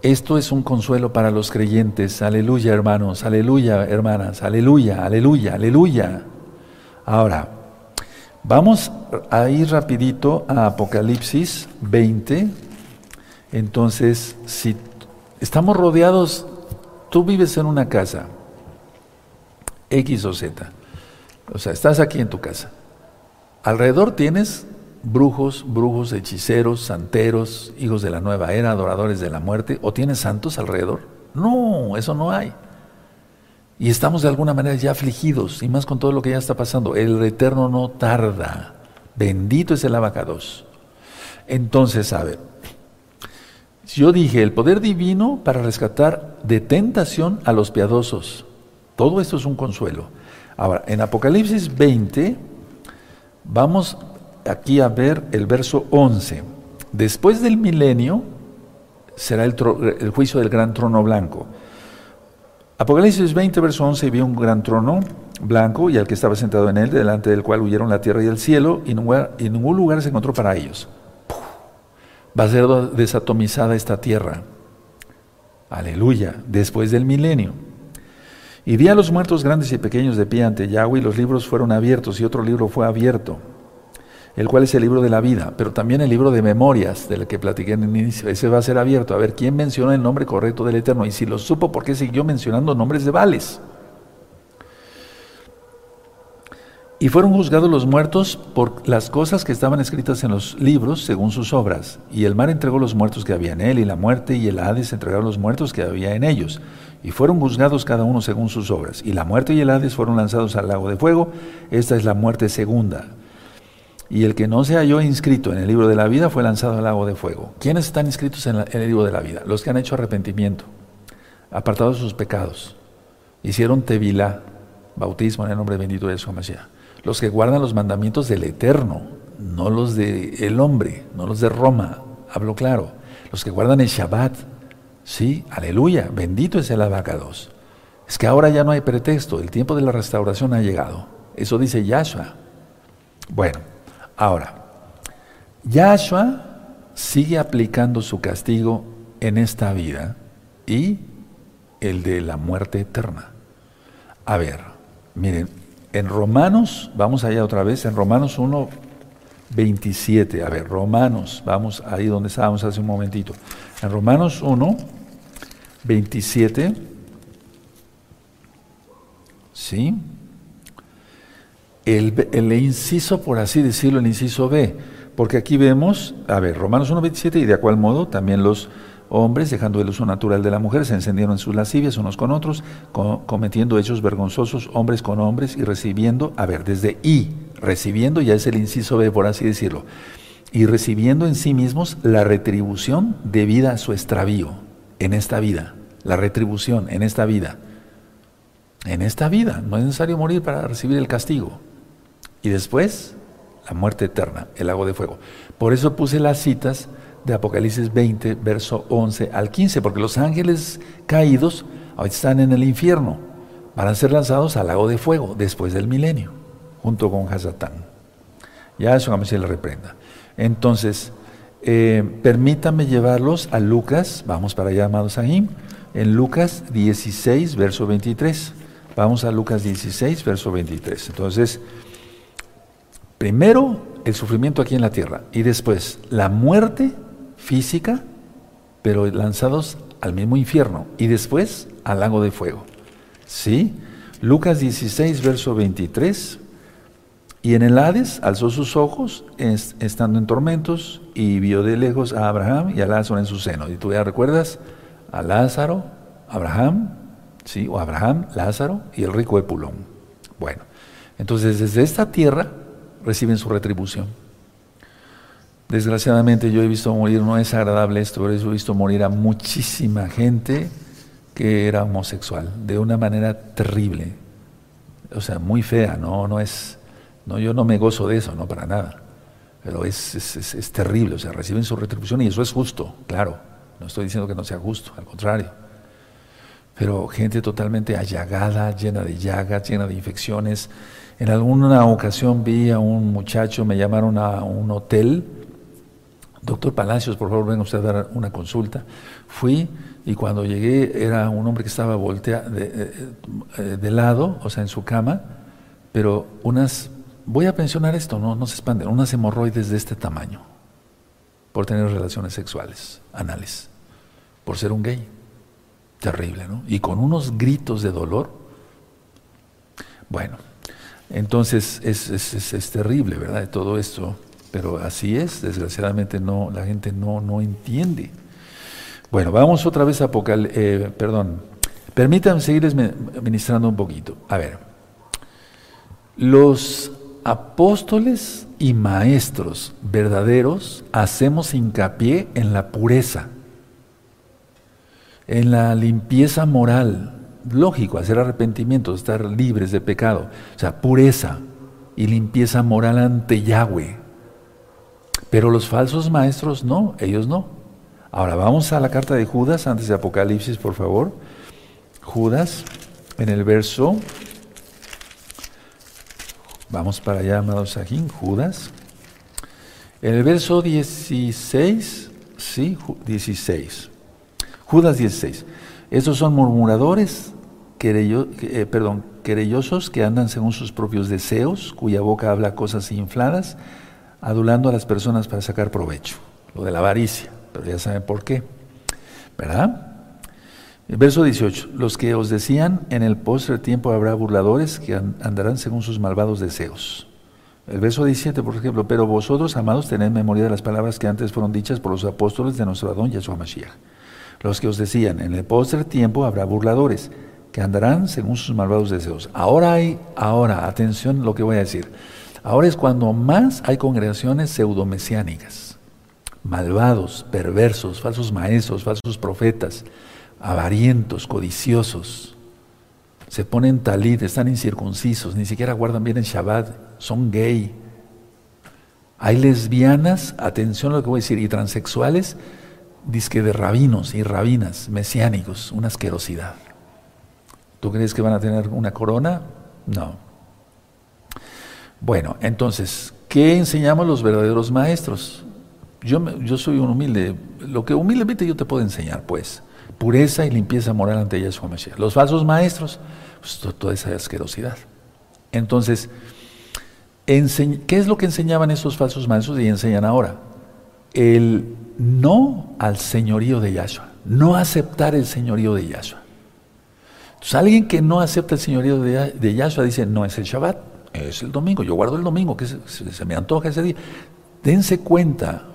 esto es un consuelo para los creyentes. Aleluya, hermanos. Aleluya, hermanas. Aleluya, aleluya, aleluya. Ahora, vamos a ir rapidito a Apocalipsis 20. Entonces, si estamos rodeados, tú vives en una casa, X o Z. O sea, estás aquí en tu casa. Alrededor tienes brujos, brujos, hechiceros, santeros, hijos de la nueva era, adoradores de la muerte, o tienes santos alrededor. No, eso no hay. Y estamos de alguna manera ya afligidos, y más con todo lo que ya está pasando. El Eterno no tarda. Bendito es el abacados. Entonces, a ver, yo dije, el poder divino para rescatar de tentación a los piadosos. Todo esto es un consuelo. Ahora, en Apocalipsis 20, vamos aquí a ver el verso 11. Después del milenio será el, juicio del gran trono blanco. Apocalipsis 20, verso 11, vio un gran trono blanco y al que estaba sentado en él, delante del cual huyeron la tierra y el cielo, y, y ningún lugar se encontró para ellos. Va a ser desatomizada esta tierra. Aleluya, después del milenio. Y vi a los muertos grandes y pequeños de pie ante Yahweh y los libros fueron abiertos y otro libro fue abierto, el cual es el libro de la vida, pero también el libro de memorias del que platiqué en el inicio. Ese va a ser abierto. A ver, ¿quién menciona el nombre correcto del Eterno? Y si lo supo, ¿por qué siguió mencionando nombres de vales? Y fueron juzgados los muertos por las cosas que estaban escritas en los libros según sus obras. Y el mar entregó los muertos que había en él, y la muerte y el Hades entregaron los muertos que había en ellos y fueron juzgados cada uno según sus obras. Y la muerte y el Hades fueron lanzados al lago de fuego. Esta es la muerte segunda. Y el que no se halló inscrito en el libro de la vida fue lanzado al lago de fuego. ¿Quiénes están inscritos en, el libro de la vida? Los que han hecho arrepentimiento, apartados de sus pecados, hicieron tevilá, bautismo en el nombre bendito de su Mashiach. Los que guardan los mandamientos del Eterno, no los del hombre, no los de Roma, hablo claro. Los que guardan el Shabbat, Sí, aleluya, bendito es el abacados. Es que ahora ya no hay pretexto, el tiempo de la restauración ha llegado. Eso dice Yahshua. Bueno, ahora, Yahshua sigue aplicando su castigo en esta vida y el de la muerte eterna. A ver, miren, en Romanos, vamos allá otra vez, en Romanos 1, 27, a ver, Romanos, vamos ahí donde estábamos hace un momentito. En Romanos 1, 27. ¿Sí? El, inciso, por así decirlo, el inciso B, porque aquí vemos, a ver, Romanos 1.27, y de cual modo también los hombres, dejando el uso natural de la mujer, se encendieron en sus lascivias unos con otros, cometiendo hechos vergonzosos hombres con hombres y recibiendo, a ver, desde I, recibiendo ya es el inciso B, por así decirlo, y recibiendo en sí mismos la retribución debida a su extravío en esta vida, la retribución en esta vida. En esta vida, no es necesario morir para recibir el castigo. Y después, la muerte eterna, el lago de fuego. Por eso puse las citas de Apocalipsis 20, verso 11 al 15, porque los ángeles caídos ahorita están en el infierno, van a ser lanzados al lago de fuego después del milenio, junto con Hasatán. Ya eso a se le reprenda. Entonces, eh, permítanme llevarlos a Lucas, vamos para allá, amados Ahim, en Lucas 16, verso 23. Vamos a Lucas 16, verso 23. Entonces, primero el sufrimiento aquí en la tierra y después la muerte física, pero lanzados al mismo infierno y después al lago de fuego. ¿Sí? Lucas 16, verso 23. Y en el Hades alzó sus ojos, estando en tormentos, y vio de lejos a Abraham y a Lázaro en su seno. Y tú ya recuerdas a Lázaro, Abraham, ¿sí? o Abraham, Lázaro y el rico Epulón. Bueno, entonces desde esta tierra reciben su retribución. Desgraciadamente yo he visto morir, no es agradable esto, pero he visto morir a muchísima gente que era homosexual, de una manera terrible, o sea, muy fea, no, no es, no, yo no me gozo de eso, no para nada, pero es, es, es terrible, o sea, reciben su retribución y eso es justo, claro, no estoy diciendo que no sea justo, al contrario, pero gente totalmente allagada, llena de llagas, llena de infecciones. En alguna ocasión vi a un muchacho, me llamaron a un hotel, Doctor Palacios, por favor, venga usted a dar una consulta. Fui y cuando llegué era un hombre que estaba volteado de, de, lado, o sea, en su cama, pero unas, voy a pensionar esto, no, no se expanden, unas hemorroides de este tamaño, por tener relaciones sexuales, anales, por ser un gay. Terrible, ¿no? Y con unos gritos de dolor. Bueno, entonces es, es, es terrible, ¿verdad? Todo esto pero así es, desgraciadamente no, la gente no, no entiende. Bueno, vamos otra vez a Apocal, eh, perdón, permítanme seguirles ministrando un poquito. A ver, los apóstoles y maestros verdaderos hacemos hincapié en la pureza, en la limpieza moral, lógico, hacer arrepentimiento, estar libres de pecado, o sea, pureza y limpieza moral ante Yahweh. Pero los falsos maestros no, ellos no. Ahora vamos a la carta de Judas antes de Apocalipsis, por favor. Judas, en el verso, vamos para allá, amados Sajín, Judas. En el verso 16, sí, 16. Judas 16. Estos son murmuradores, eh, perdón, querellosos que andan según sus propios deseos, cuya boca habla cosas infladas adulando a las personas para sacar provecho. Lo de la avaricia, pero ya saben por qué. ¿Verdad? El verso 18. Los que os decían, en el postre tiempo habrá burladores que andarán según sus malvados deseos. El verso 17, por ejemplo, pero vosotros, amados, tened memoria de las palabras que antes fueron dichas por los apóstoles de nuestro Adón Yahshua Mashiach. Los que os decían, en el postre tiempo habrá burladores que andarán según sus malvados deseos. Ahora hay, ahora, atención lo que voy a decir. Ahora es cuando más hay congregaciones pseudomesiánicas, malvados, perversos, falsos maestros, falsos profetas, avarientos, codiciosos. Se ponen talit, están incircuncisos, ni siquiera guardan bien el Shabbat, son gay. Hay lesbianas, atención a lo que voy a decir, y transexuales, disque de rabinos y rabinas, mesiánicos, una asquerosidad. ¿Tú crees que van a tener una corona? No. Bueno, entonces, ¿qué enseñamos los verdaderos maestros? Yo, yo soy un humilde, lo que humildemente yo te puedo enseñar, pues, pureza y limpieza moral ante Yahshua Mashiach. Los falsos maestros, pues, toda esa asquerosidad. Entonces, ¿qué es lo que enseñaban esos falsos maestros y enseñan ahora? El no al señorío de Yahshua, no aceptar el señorío de Yahshua. Entonces, alguien que no acepta el señorío de, Yahshua dice, no es el Shabbat es el domingo, yo guardo el domingo, que se, me antoja ese día. Dense cuenta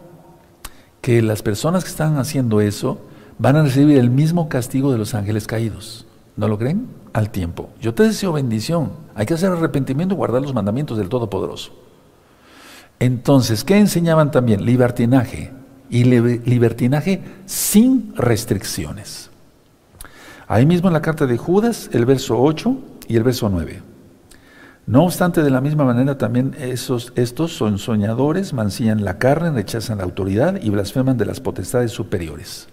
que las personas que están haciendo eso van a recibir el mismo castigo de los ángeles caídos. ¿No lo creen? Al tiempo. Yo te deseo bendición. Hay que hacer arrepentimiento y guardar los mandamientos del Todopoderoso. Entonces, ¿qué enseñaban también? Libertinaje. Y libertinaje sin restricciones. Ahí mismo en la carta de Judas, el verso 8 y el verso 9. No obstante, de la misma manera también esos, estos son soñadores, mancillan la carne, rechazan la autoridad y blasfeman de las potestades superiores.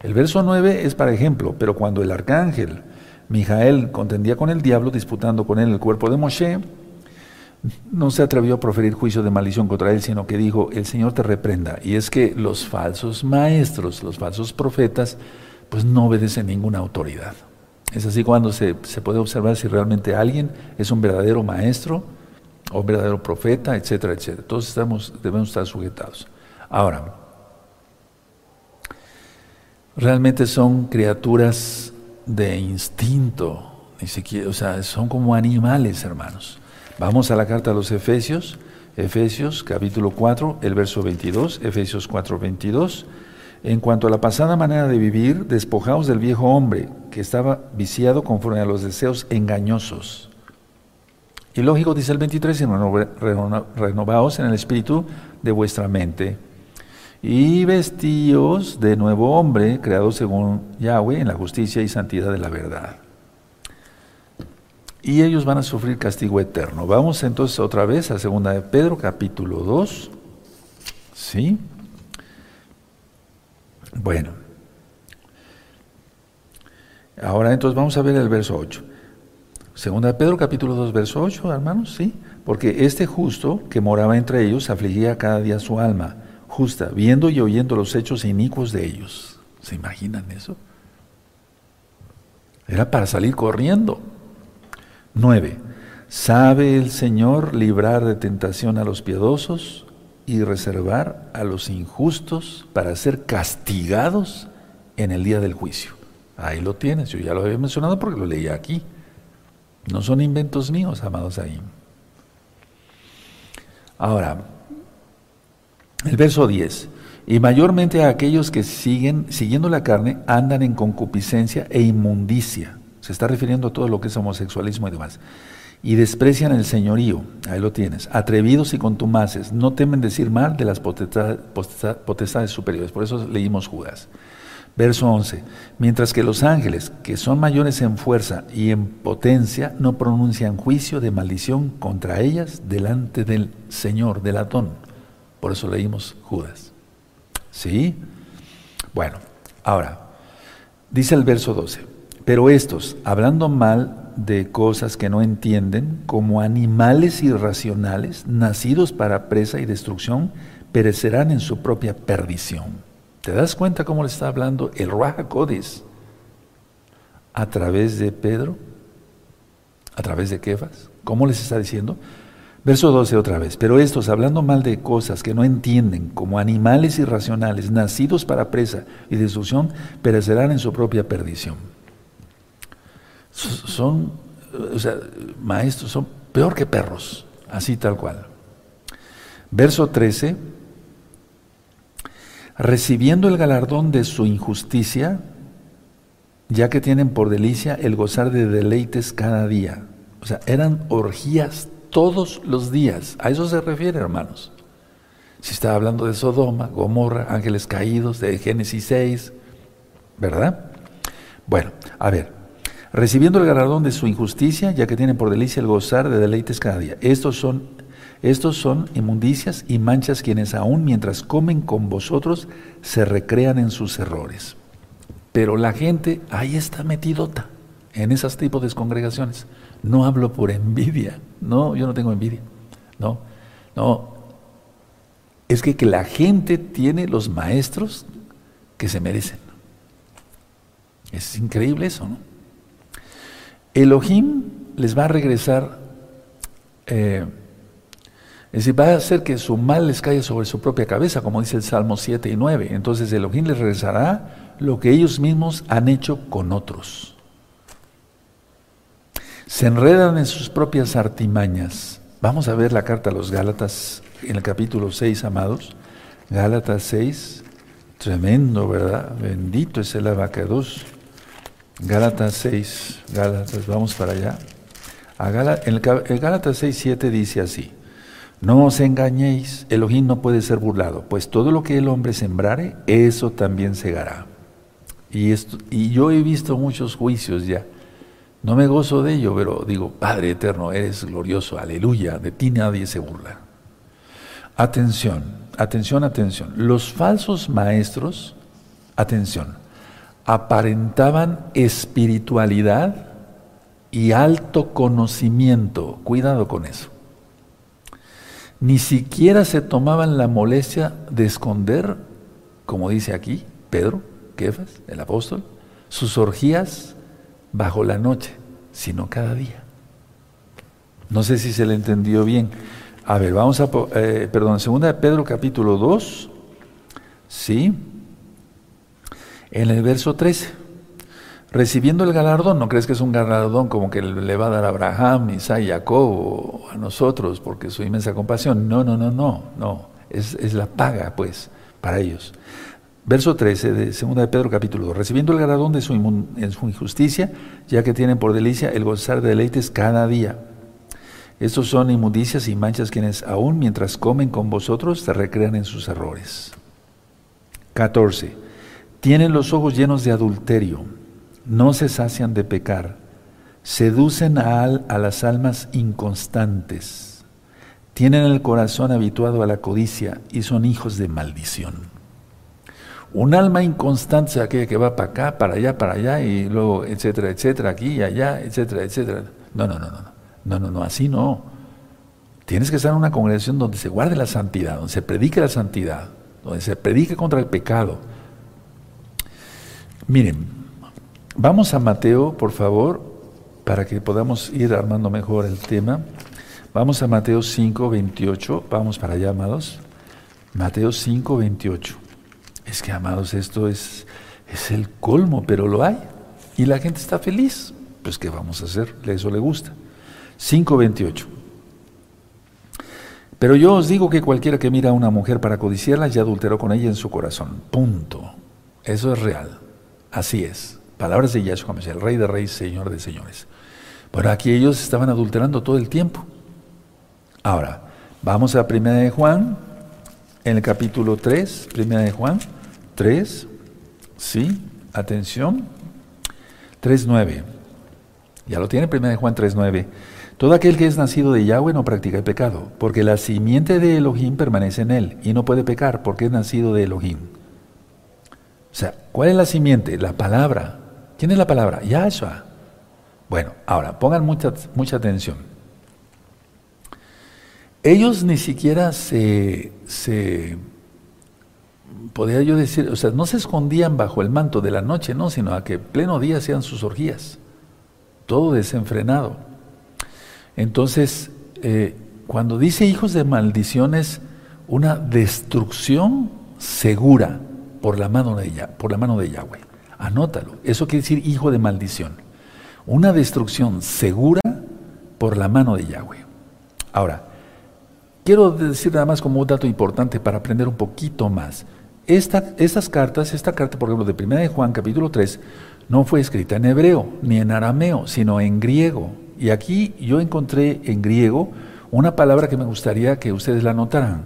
El verso 9 es para ejemplo, pero cuando el arcángel Mijael contendía con el diablo, disputando con él el cuerpo de Moshe, no se atrevió a proferir juicio de maldición contra él, sino que dijo, el Señor te reprenda. Y es que los falsos maestros, los falsos profetas, pues no obedecen ninguna autoridad. Es así cuando se, puede observar si realmente alguien es un verdadero maestro o un verdadero profeta, etcétera, etcétera. Todos estamos, debemos estar sujetados. Ahora, realmente son criaturas de instinto, ni siquiera, o sea, son como animales, hermanos. Vamos a la carta a los Efesios, Efesios capítulo 4, el verso 22, Efesios 4, 22. En cuanto a la pasada manera de vivir, despojaos del viejo hombre que estaba viciado conforme a los deseos engañosos. Y lógico, dice el 23, y renovaos en el espíritu de vuestra mente. Y vestíos de nuevo hombre, creado según Yahweh, en la justicia y santidad de la verdad. Y ellos van a sufrir castigo eterno. Vamos entonces otra vez a segunda de Pedro, capítulo 2. ¿Sí? Bueno. Ahora entonces vamos a ver el verso 8. Segunda de Pedro capítulo 2 verso 8, hermanos, sí, porque este justo que moraba entre ellos afligía cada día su alma justa, viendo y oyendo los hechos inicuos de ellos. ¿Se imaginan eso? Era para salir corriendo. 9. ¿Sabe el Señor librar de tentación a los piadosos y reservar a los injustos para ser castigados en el día del juicio. Ahí lo tienes, yo ya lo había mencionado porque lo leía aquí. No son inventos míos, amados ahí. Ahora, el verso 10. Y mayormente a aquellos que siguen, siguiendo la carne, andan en concupiscencia e inmundicia. Se está refiriendo a todo lo que es homosexualismo y demás y desprecian el señorío, ahí lo tienes, atrevidos y contumaces, no temen decir mal de las potestades, superiores, por eso leímos Judas. Verso 11, mientras que los ángeles, que son mayores en fuerza y en potencia, no pronuncian juicio de maldición contra ellas delante del Señor, del Atón. Por eso leímos Judas. ¿Sí? Bueno, ahora, dice el verso 12, pero estos, hablando mal de cosas que no entienden, como animales irracionales, nacidos para presa y destrucción, perecerán en su propia perdición. ¿Te das cuenta cómo le está hablando el Ruach Codis? A través de Pedro, a través de Kefas. ¿Cómo les está diciendo? Verso 12 otra vez. Pero estos, hablando mal de cosas que no entienden, como animales irracionales, nacidos para presa y destrucción, perecerán en su propia perdición son, o sea, maestros, son peor que perros, así tal cual. Verso 13, recibiendo el galardón de su injusticia, ya que tienen por delicia el gozar de deleites cada día. O sea, eran orgías todos los días. A eso se refiere, hermanos. Si está hablando de Sodoma, Gomorra, ángeles caídos, de Génesis 6, ¿verdad? Bueno, a ver, recibiendo el galardón de su injusticia, ya que tienen por delicia el gozar de deleites cada día. Estos son, estos son inmundicias y manchas quienes aún mientras comen con vosotros se recrean en sus errores. Pero la gente ahí está metidota en esos tipos de congregaciones. No hablo por envidia, no, yo no tengo envidia, no, no. Es que, que la gente tiene los maestros que se merecen. Es increíble eso, ¿no? Elohim les va a regresar, eh, es decir, va a hacer que su mal les caiga sobre su propia cabeza, como dice el Salmo 7 y 9. Entonces Elohim les regresará lo que ellos mismos han hecho con otros. Se enredan en sus propias artimañas. Vamos a ver la carta a los Gálatas en el capítulo 6, amados. Gálatas 6, tremendo, ¿verdad? Bendito es el abacados. Gálatas 6, Gálatas, vamos para allá. A el, Gálatas 6, 7 dice así, no os engañéis, Elohim no puede ser burlado, pues todo lo que el hombre sembrare, eso también segará. Y, esto, y yo he visto muchos juicios ya No me gozo de ello, pero digo, Padre eterno, eres glorioso, aleluya, de ti nadie se burla. Atención, atención, atención. Los falsos maestros, atención, aparentaban espiritualidad y alto conocimiento. Cuidado con eso. Ni siquiera se tomaban la molestia de esconder, como dice aquí Pedro, Kefas, el apóstol, sus orgías bajo la noche, sino cada día. No sé si se le entendió bien. A ver, vamos a, eh, perdón, segunda de Pedro capítulo 2, ¿sí? En el verso 13. Recibiendo el galardón, ¿no crees que es un galardón como que le va a dar a Abraham, Isaac, Jacob o a nosotros porque su inmensa compasión? No, no, no, no, no. Es, es la paga, pues, para ellos. Verso 13 de 2 de Pedro capítulo 2. Recibiendo el galardón de en su injusticia, ya que tienen por delicia el gozar de deleites cada día. Estos son inmundicias y manchas quienes aún mientras comen con vosotros se recrean en sus errores. 14. Tienen los ojos llenos de adulterio, no se sacian de pecar, seducen a, a las almas inconstantes, tienen el corazón habituado a la codicia y son hijos de maldición. Un alma inconstante es aquella que va para acá, para allá, para allá, y luego, etcétera, etcétera, aquí y allá, etcétera, etcétera. No, no, no, no, no, no, no, así no. Tienes que estar en una congregación donde se guarde la santidad, donde se predique la santidad, donde se predique contra el pecado. Miren, vamos a Mateo, por favor, para que podamos ir armando mejor el tema. Vamos a Mateo 5, 28. Vamos para allá, amados. Mateo 5, 28. Es que, amados, esto es, es el colmo, pero lo hay. Y la gente está feliz. Pues, ¿qué vamos a hacer? Eso le gusta. 5.28. Pero yo os digo que cualquiera que mira a una mujer para codiciarla ya adulteró con ella en su corazón. Punto. Eso es real. Así es. Palabras de Yahshua el Rey de Reyes, Señor de Señores. Bueno, aquí ellos estaban adulterando todo el tiempo. Ahora, vamos a Primera de Juan, en el capítulo 3, Primera de Juan. 3, ¿sí? Atención. 3.9. Ya lo tiene 1 Juan 3.9. Todo aquel que es nacido de Yahweh no practica el pecado, porque la simiente de Elohim permanece en él y no puede pecar porque es nacido de Elohim. O sea, ¿cuál es la simiente? La palabra. ¿Quién es la palabra? Yahshua. Bueno, ahora, pongan mucha, mucha atención. Ellos ni siquiera se, se podría yo decir, o sea, no se escondían bajo el manto de la noche, no, sino a que pleno día sean sus orgías, todo desenfrenado. Entonces, eh, cuando dice hijos de maldiciones, una destrucción segura por la mano de ella, por la mano de Yahweh. Anótalo. Eso quiere decir hijo de maldición. Una destrucción segura por la mano de Yahweh. Ahora, quiero decir nada más como un dato importante para aprender un poquito más estas cartas, esta carta, por ejemplo, de Primera de Juan, capítulo 3, no fue escrita en hebreo ni en arameo, sino en griego. Y aquí yo encontré en griego una palabra que me gustaría que ustedes la notaran.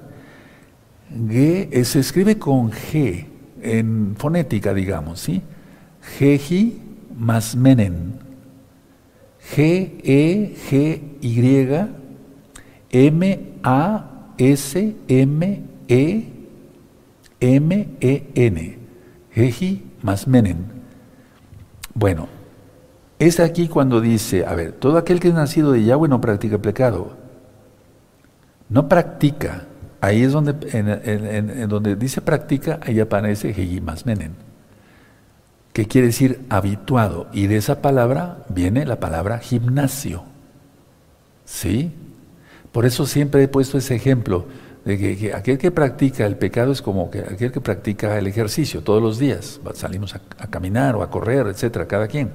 Eh, se escribe con G, en fonética, digamos, ¿sí? Geji más menen. G-E-G-Y M-A-S-M-E M-E-N, Eji más Menen. Bueno, es aquí cuando dice, a ver, todo aquel que es nacido de Yahweh no practica pecado. No practica. Ahí es donde, en, donde dice practica, ahí aparece Eji más Menen. Que quiere decir habituado. Y de esa palabra viene la palabra gimnasio. ¿Sí? Por eso siempre he puesto ese ejemplo de que, aquel que practica el pecado es como que aquel que practica el ejercicio todos los días. Salimos a, caminar o a correr, etcétera, cada quien.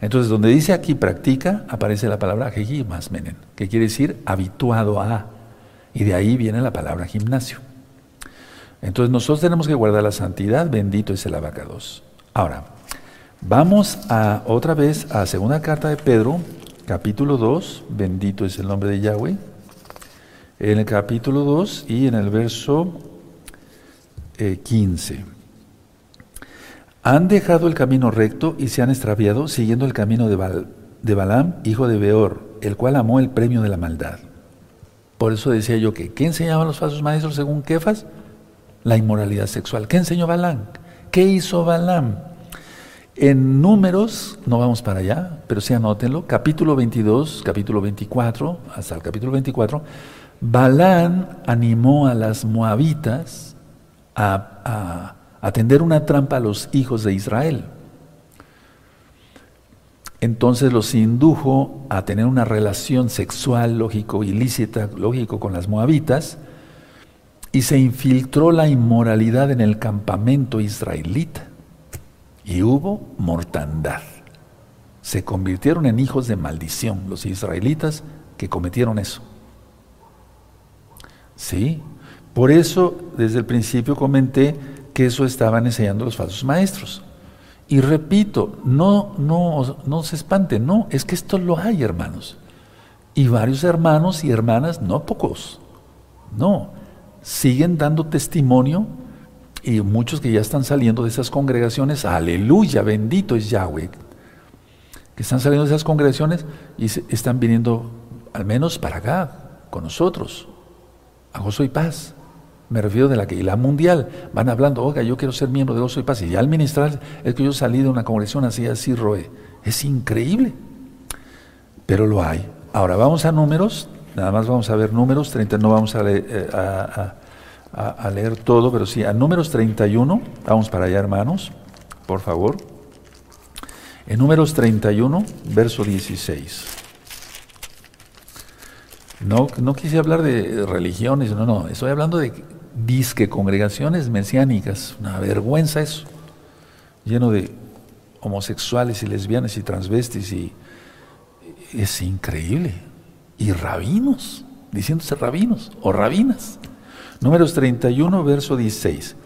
Entonces, donde dice aquí practica, aparece la palabra más menen, que quiere decir habituado a. Y de ahí viene la palabra gimnasio. Entonces, nosotros tenemos que guardar la santidad, bendito es el abacados. Ahora, vamos a otra vez a segunda carta de Pedro, capítulo 2, bendito es el nombre de Yahweh en el capítulo 2 y en el verso 15. Eh, han dejado el camino recto y se han extraviado siguiendo el camino de de Balaam, hijo de Beor, el cual amó el premio de la maldad. Por eso decía yo que, ¿qué enseñaban los falsos maestros según Kefas? La inmoralidad sexual. ¿Qué enseñó Balaam? ¿Qué hizo Balaam? En números, no vamos para allá, pero sí anótenlo, capítulo 22, capítulo 24, hasta el capítulo 24, Balaam animó a las moabitas a, a, tender una trampa a los hijos de Israel. Entonces los indujo a tener una relación sexual, lógico, ilícita, lógico, con las moabitas, y se infiltró la inmoralidad en el campamento israelita y hubo mortandad. Se convirtieron en hijos de maldición los israelitas que cometieron eso. Sí, por eso desde el principio comenté que eso estaban enseñando los falsos maestros. Y repito, no, no, no se espanten, no, es que esto lo hay, hermanos. Y varios hermanos y hermanas, no pocos, no, siguen dando testimonio y muchos que ya están saliendo de esas congregaciones, aleluya, bendito es Yahweh, que están saliendo de esas congregaciones y están viniendo al menos para acá, con nosotros, a Gozo y Paz. Me refiero de la que la mundial van hablando, oiga, yo quiero ser miembro de Gozo y Paz. Y ya al ministrar es que yo salí de una congregación así, así, Roe. Es increíble. Pero lo hay. Ahora vamos a números, nada más vamos a ver números, 30, no vamos a, leer, eh, a, leer todo, pero sí, a números 31, vamos para allá hermanos, por favor. En números 31, verso 16. No, no quise hablar de religiones, no, no, estoy hablando de disque congregaciones mesiánicas, una vergüenza eso, lleno de homosexuales y lesbianas y transvestis y es increíble. Y rabinos, diciéndose rabinos o rabinas. Números 31, verso 16.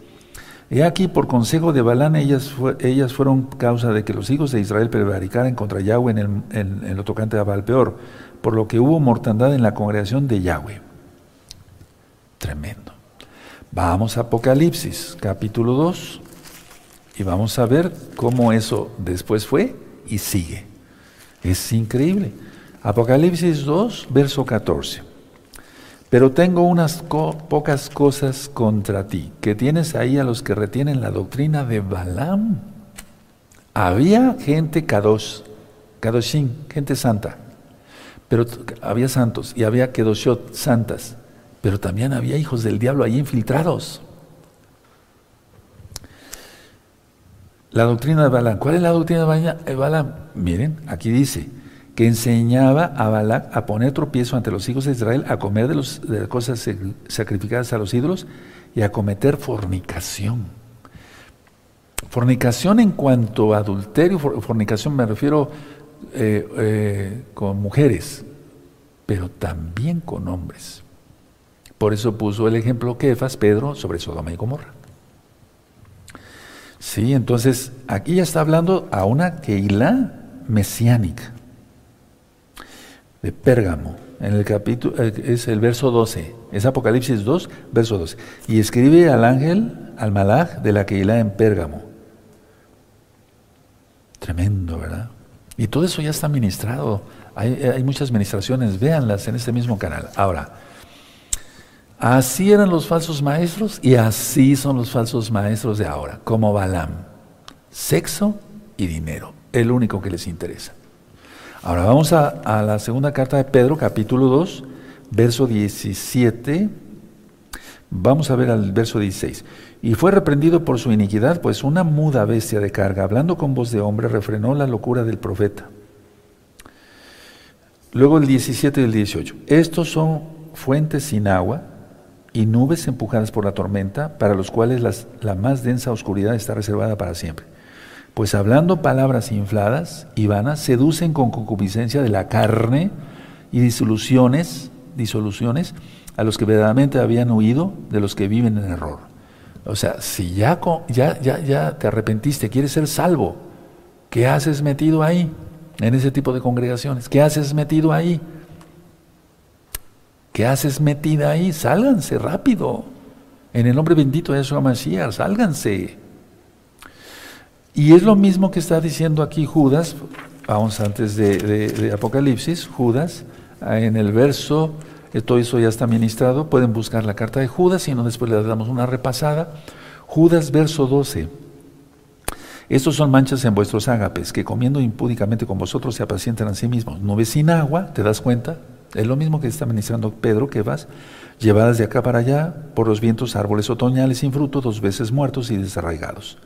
He aquí, por consejo de Balán, ellas, ellas fueron causa de que los hijos de Israel prevaricaran contra Yahweh en, el, en, lo tocante a Balpeor, por lo que hubo mortandad en la congregación de Yahweh. Tremendo. Vamos a Apocalipsis, capítulo 2, y vamos a ver cómo eso después fue y sigue. Es increíble. Apocalipsis 2, verso 14. Pero tengo unas pocas cosas contra ti, que tienes ahí a los que retienen la doctrina de Balaam. Había gente kadosh, kadoshim, gente santa, pero había santos y había kedoshot, santas, pero también había hijos del diablo ahí infiltrados. La doctrina de Balaam. ¿Cuál es la doctrina de Balaam? Miren, aquí dice, que enseñaba a Balac a poner tropiezo ante los hijos de Israel, a comer de, los, las cosas sacrificadas a los ídolos y a cometer fornicación. Fornicación en cuanto a adulterio, fornicación me refiero eh, eh, con mujeres, pero también con hombres. Por eso puso el ejemplo Kefas, Pedro, sobre Sodoma y Gomorra. Sí, entonces aquí ya está hablando a una Keilah mesiánica de Pérgamo, en el capítulo, eh, es el verso 12, es Apocalipsis 2, verso 12. Y escribe al ángel, al malaj de la Keilah en Pérgamo. Tremendo, ¿verdad? Y todo eso ya está ministrado. Hay, muchas ministraciones, véanlas en este mismo canal. Ahora, así eran los falsos maestros y así son los falsos maestros de ahora, como Balaam. Sexo y dinero, el único que les interesa. Ahora vamos a, la segunda carta de Pedro, capítulo 2, verso 17. Vamos a ver al verso 16. Y fue reprendido por su iniquidad, pues una muda bestia de carga, hablando con voz de hombre, refrenó la locura del profeta. Luego el 17 y el 18. Estos son fuentes sin agua y nubes empujadas por la tormenta, para los cuales la más densa oscuridad está reservada para siempre pues hablando palabras infladas y vanas, seducen con concupiscencia de la carne y disoluciones, disoluciones a los que verdaderamente habían huido de los que viven en error. O sea, si ya, ya, ya, ya te arrepentiste, quieres ser salvo, ¿qué haces metido ahí? En ese tipo de congregaciones, ¿qué haces metido ahí? ¿Qué haces metida ahí? Sálganse rápido. En el nombre bendito de Yeshua Mashiach, sálganse. Y es lo mismo que está diciendo aquí Judas, vamos antes de, Apocalipsis, Judas, en el verso, todo eso ya está ministrado, pueden buscar la carta de Judas, y no después le damos una repasada. Judas, verso 12. Estos son manchas en vuestros ágapes, que comiendo impúdicamente con vosotros se apacientan a sí mismos. Nubes sin agua, ¿te das cuenta? Es lo mismo que está ministrando Pedro, que vas llevadas de acá para allá por los vientos, árboles otoñales sin fruto, dos veces muertos y desarraigados.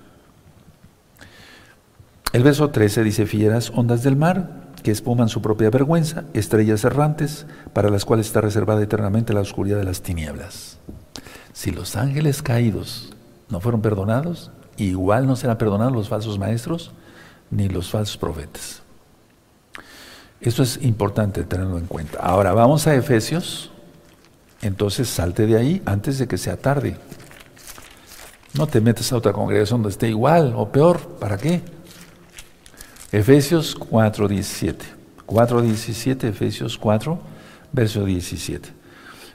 El verso 13 dice, fieras ondas del mar, que espuman su propia vergüenza, estrellas errantes, para las cuales está reservada eternamente la oscuridad de las tinieblas. Si los ángeles caídos no fueron perdonados, igual no serán perdonados los falsos maestros ni los falsos profetas. Esto es importante tenerlo en cuenta. Ahora vamos a Efesios. Entonces salte de ahí antes de que sea tarde. No te metas a otra congregación donde esté igual o peor. ¿Para qué? Efesios 4.17. 4.17, Efesios 4, verso 17.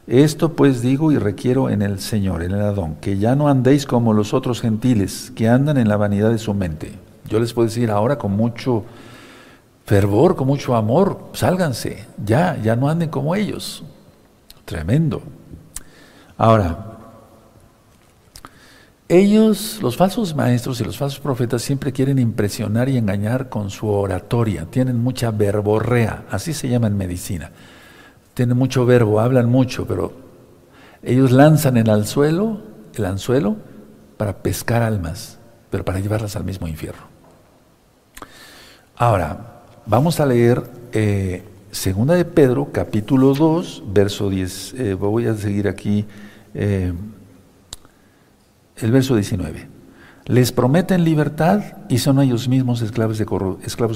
Esto pues digo y requiero en el Señor, en el Adón, que ya no andéis como los otros gentiles, que andan en la vanidad de su mente. Yo les puedo decir ahora con mucho fervor, con mucho amor, sálganse, ya, ya no anden como ellos. Tremendo. Ahora, ellos, los falsos maestros y los falsos profetas, siempre quieren impresionar y engañar con su oratoria. Tienen mucha verborrea, así se llama en medicina tienen mucho verbo, hablan mucho, pero ellos lanzan el anzuelo, el anzuelo para pescar almas, pero para llevarlas al mismo infierno. Ahora, vamos a leer eh, Segunda de Pedro, capítulo 2, verso 10. Eh, voy a seguir aquí eh, el verso 19. Les prometen libertad y son ellos mismos esclavos de,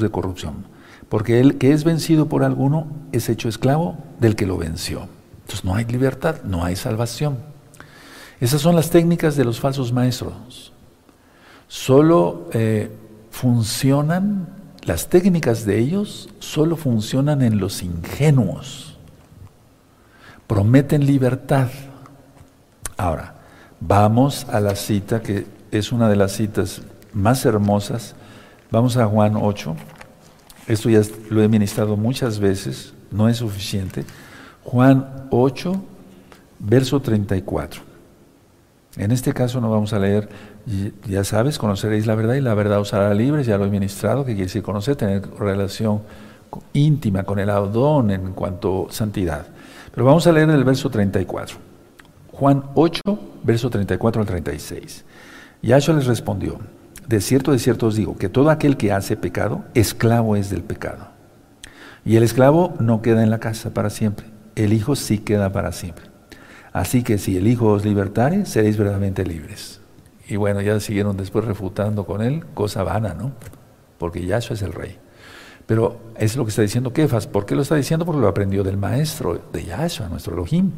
corrupción porque el que es vencido por alguno es hecho esclavo del que lo venció. Entonces no hay libertad, no hay salvación. Esas son las técnicas de los falsos maestros. Solo eh, funcionan, las técnicas de ellos solo funcionan en los ingenuos. Prometen libertad. Ahora, vamos a la cita que es una de las citas más hermosas. Vamos a Juan 8. Esto ya lo he ministrado muchas veces, no es suficiente. Juan 8, verso 34. En este caso no vamos a leer, ya sabes, conoceréis la verdad y la verdad os hará libres, ya lo he ministrado, que quiere decir conocer, tener relación íntima con el Adón en cuanto a santidad. Pero vamos a leer el verso 34. Juan 8, verso 34 al 36. Yahshua les respondió, de cierto, de cierto os digo, que todo aquel que hace pecado, esclavo es del pecado. Y el esclavo no queda en la casa para siempre, el Hijo sí queda para siempre. Así que si el Hijo os libertare, seréis verdaderamente libres. Y bueno, ya siguieron después refutando con él, cosa vana, ¿no? Porque Yahshua es el rey. Pero es lo que está diciendo Kefas. ¿Por qué lo está diciendo? Porque lo aprendió del maestro, de Yahshua, nuestro Elohim.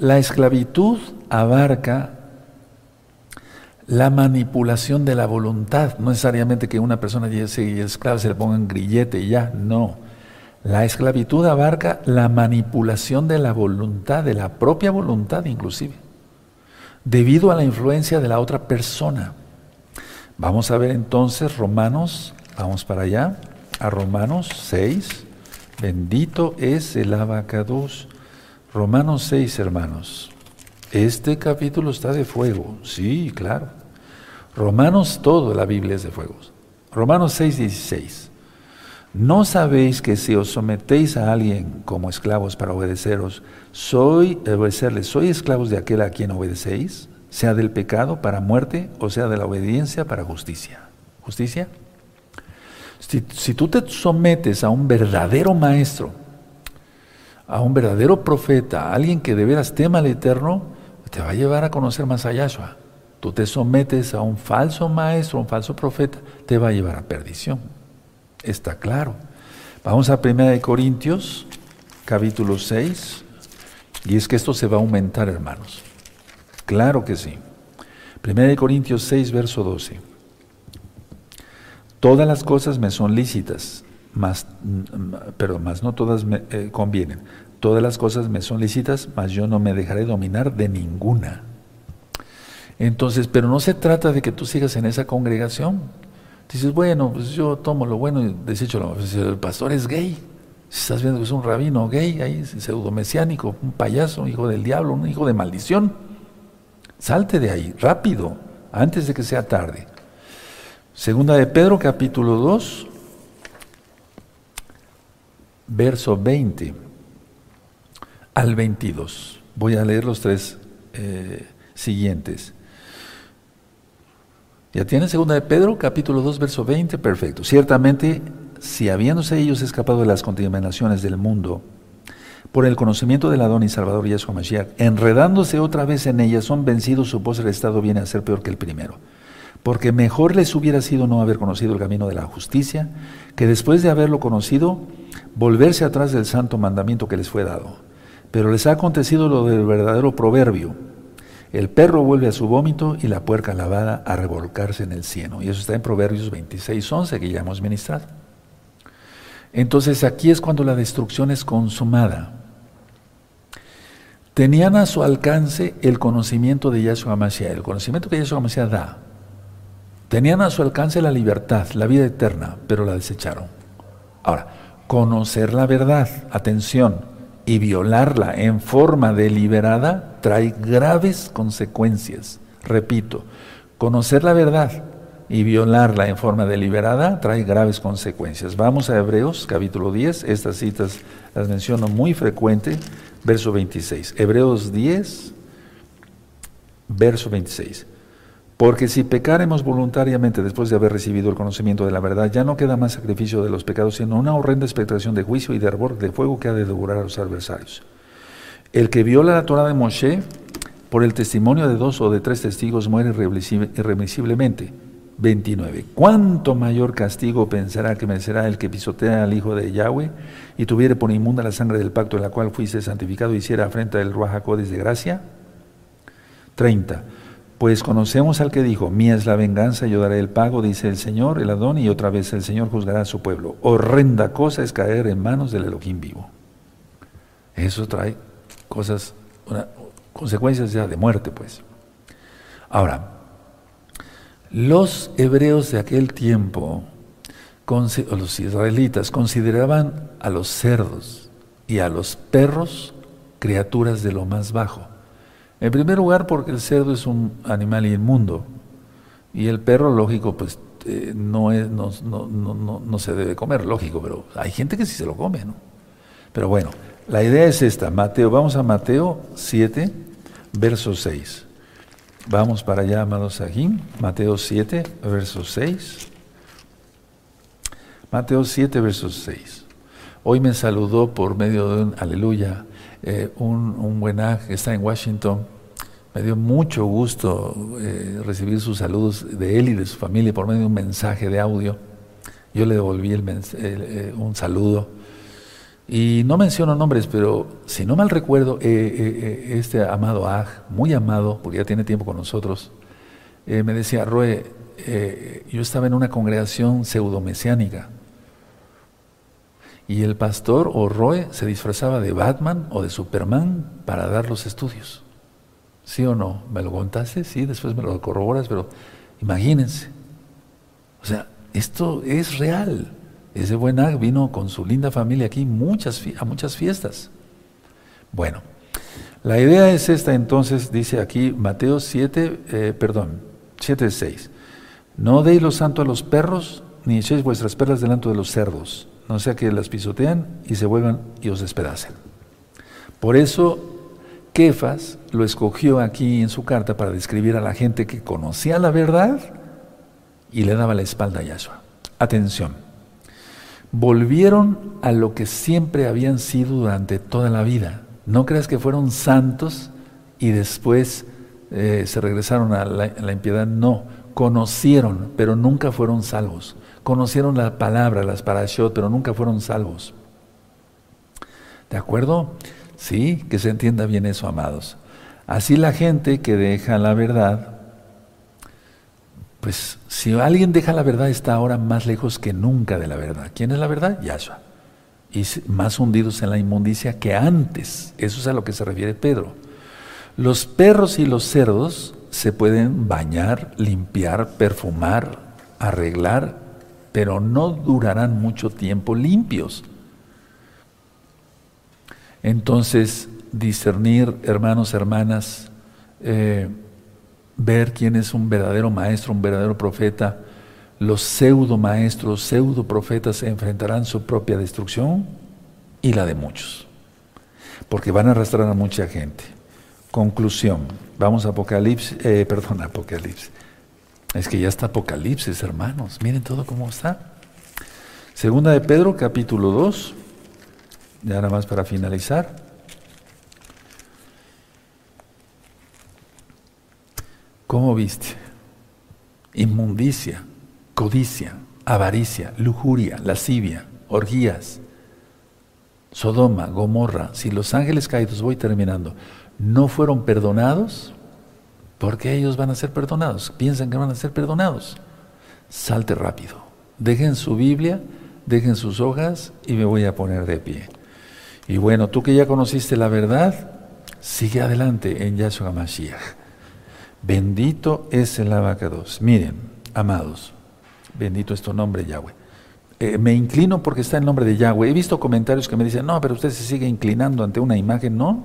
La esclavitud abarca la manipulación de la voluntad, no necesariamente que una persona sea esclava se le ponga grillete y ya, no. La esclavitud abarca la manipulación de la voluntad, de la propia voluntad inclusive, debido a la influencia de la otra persona. Vamos a ver entonces Romanos, vamos para allá, a Romanos 6, bendito es el abacados. Romanos 6, hermanos. Este capítulo está de fuego, sí, claro. Romanos, todo la Biblia es de fuegos. Romanos 6, 16. ¿No sabéis que si os sometéis a alguien como esclavos para obedeceros, soy obedecerles, soy esclavos de aquel a quien obedecéis, sea del pecado para muerte o sea de la obediencia para justicia? ¿Justicia? Si, si tú te sometes a un verdadero maestro, a un verdadero profeta, a alguien que de veras tema al Eterno, te va a llevar a conocer más a Yahshua tú te sometes a un falso maestro, un falso profeta, te va a llevar a perdición. Está claro. Vamos a 1 Corintios, capítulo 6, y es que esto se va a aumentar, hermanos. Claro que sí. 1 Corintios 6, verso 12. Todas las cosas me son lícitas, mas, pero más no todas me eh, convienen. Todas las cosas me son lícitas, mas yo no me dejaré dominar de ninguna. Entonces, pero no se trata de que tú sigas en esa congregación, Dices, bueno, pues yo tomo lo bueno y desecho lo malo. El pastor es gay. Si estás viendo que es un rabino gay, ahí pseudo-mesiánico, un payaso, un hijo del diablo, un hijo de maldición. Salte de ahí, rápido, antes de que sea tarde. Segunda de Pedro, capítulo 2, verso 20 al 22. Voy a leer los tres eh, siguientes. ¿Ya tienen segunda de Pedro, capítulo 2, verso 20? Perfecto. Ciertamente, si habiéndose ellos escapado de las contaminaciones del mundo, por el conocimiento del Adón y Salvador Yeshua Mashiach, enredándose otra vez en ellas, son vencidos, su el estado viene a ser peor que el primero. Porque mejor les hubiera sido no haber conocido el camino de la justicia, que después de haberlo conocido, volverse atrás del santo mandamiento que les fue dado. Pero les ha acontecido lo del verdadero proverbio. El perro vuelve a su vómito y la puerca lavada a revolcarse en el cieno. Y eso está en Proverbios 26, 11, que ya hemos ministrado. Entonces aquí es cuando la destrucción es consumada. Tenían a su alcance el conocimiento de Yahshua Mashiach, el conocimiento que Yahshua Mashiach da. Tenían a su alcance la libertad, la vida eterna, pero la desecharon. Ahora, conocer la verdad, atención, y violarla en forma deliberada trae graves consecuencias. Repito, conocer la verdad y violarla en forma deliberada trae graves consecuencias. Vamos a Hebreos capítulo 10, estas citas las menciono muy frecuente, verso 26. Hebreos 10, verso 26. Porque si pecaremos voluntariamente después de haber recibido el conocimiento de la verdad, ya no queda más sacrificio de los pecados, sino una horrenda expectación de juicio y de arbor de fuego que ha de devorar a los adversarios. El que viola la Torah de Moshe, por el testimonio de dos o de tres testigos, muere irremisiblemente. 29. ¿Cuánto mayor castigo pensará que merecerá el que pisotea al Hijo de Yahweh y tuviere por inmunda la sangre del pacto en la cual fuiste santificado y hiciera afrenta del Ruach de gracia? 30. Pues conocemos al que dijo, mía es la venganza, yo daré el pago, dice el Señor, el Adón, y otra vez el Señor juzgará a su pueblo. Horrenda cosa es caer en manos del Elohim vivo. Eso trae cosas, consecuencias ya de muerte, pues. Ahora, los hebreos de aquel tiempo, los israelitas, consideraban a los cerdos y a los perros criaturas de lo más bajo. En primer lugar, porque el cerdo es un animal inmundo y el perro, lógico, pues eh, no, es, no, no, no, se debe comer, lógico, pero hay gente que sí se lo come, ¿no? Pero bueno, la idea es esta, Mateo, vamos a Mateo 7, verso 6. Vamos para allá, amados aquí, Mateo 7, verso 6. Mateo 7, verso 6. Hoy me saludó por medio de un aleluya eh, un, un buen que está en Washington. Me dio mucho gusto eh, recibir sus saludos de él y de su familia por medio de un mensaje de audio. Yo le devolví el eh, un saludo. Y no menciono nombres, pero si no mal recuerdo, este amado Aj, muy amado, porque ya tiene tiempo con nosotros, me decía, Roe, yo estaba en una congregación pseudomesiánica y el pastor o Roe se disfrazaba de Batman o de Superman para dar los estudios. ¿Sí o no? ¿Me lo contaste? Sí, después me lo corroboras, pero imagínense. O sea, esto es real. Ese buen Ag vino con su linda familia aquí muchas, a muchas fiestas. Bueno, la idea es esta entonces, dice aquí Mateo 7, eh, perdón, 7, 6. No deis lo santo a los perros, ni echéis vuestras perlas delante de los cerdos no sea que las pisotean y se vuelvan y os despedacen. Por eso Kefas lo escogió aquí en su carta para describir a la gente que conocía la verdad y le daba la espalda a Yahshua. Atención, volvieron a lo que siempre habían sido durante toda la vida. No creas que fueron santos y después eh, se regresaron a la, a la impiedad. No, conocieron, pero nunca fueron salvos conocieron la palabra, las parashot, pero nunca fueron salvos. ¿De acuerdo? Sí, que se entienda bien eso, amados. Así la gente que deja la verdad, pues si alguien deja la verdad está ahora más lejos que nunca de la verdad. ¿Quién es la verdad? Yahshua. Y más hundidos en la inmundicia que antes. Eso es a lo que se refiere Pedro. Los perros y los cerdos se pueden bañar, limpiar, perfumar, arreglar, pero no durarán mucho tiempo limpios. Entonces, discernir, hermanos, hermanas, eh, ver quién es un verdadero maestro, un verdadero profeta, los pseudo maestros, pseudo profetas enfrentarán su propia destrucción y la de muchos, porque van a arrastrar a mucha gente. Conclusión, vamos a Apocalipsis, eh, perdón, Apocalipsis. Es que ya está Apocalipsis, hermanos, miren todo cómo está. Segunda de Pedro, capítulo 2, ya nada más para finalizar. ¿Cómo viste? Inmundicia, codicia, avaricia, lujuria, lascivia, orgías, Sodoma, Gomorra, si los ángeles caídos, voy terminando, no fueron perdonados, ¿por qué ellos van a ser perdonados? Piensan que van a ser perdonados. Salte rápido. Dejen su Biblia, dejen sus hojas y me voy a poner de pie. Y bueno, tú que ya conociste la verdad, sigue adelante en Yahshua Mashiach. Bendito es el abacados. Miren, amados, bendito es tu nombre, Yahweh. Eh, me inclino porque está el nombre de Yahweh. He visto comentarios que me dicen, no, pero usted se sigue inclinando ante una imagen. No,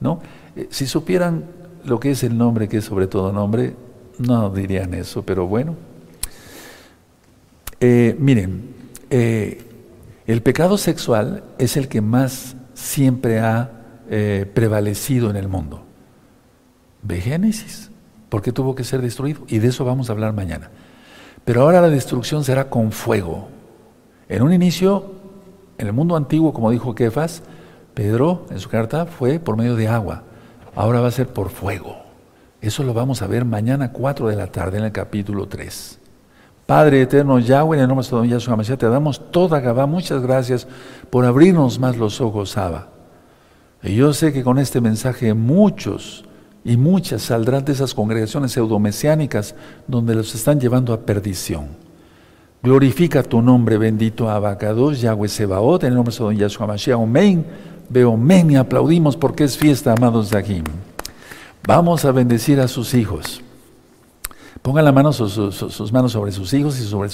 no. Eh, si supieran lo que es el nombre, que es sobre todo nombre, no dirían eso, pero bueno. Eh, miren, el pecado sexual es el que más siempre ha prevalecido en el mundo. Ve Génesis. ¿Por qué tuvo que ser destruido? Y de eso vamos a hablar mañana. Pero ahora la destrucción será con fuego. En un inicio, en el mundo antiguo, como dijo Kefas, Pedro en su carta fue por medio de agua. Ahora va a ser por fuego. Eso lo vamos a ver mañana 4 de la tarde en el capítulo 3. Padre eterno Yahweh, en el nombre de Don Yahshua Mashiach, te damos toda Gabá. Muchas gracias por abrirnos más los ojos, Abba. Y yo sé que con este mensaje muchos y muchas saldrán de esas congregaciones pseudomesiánicas donde los están llevando a perdición. Glorifica tu nombre, bendito Abacados, Yahweh Sebaot, en el nombre de Don Yahshua Mashiach. Amén. Veo amén y aplaudimos porque es fiesta, amados de aquí. Vamos a bendecir a sus hijos. Pongan la mano, sus, sus manos sobre sus hijos y sobre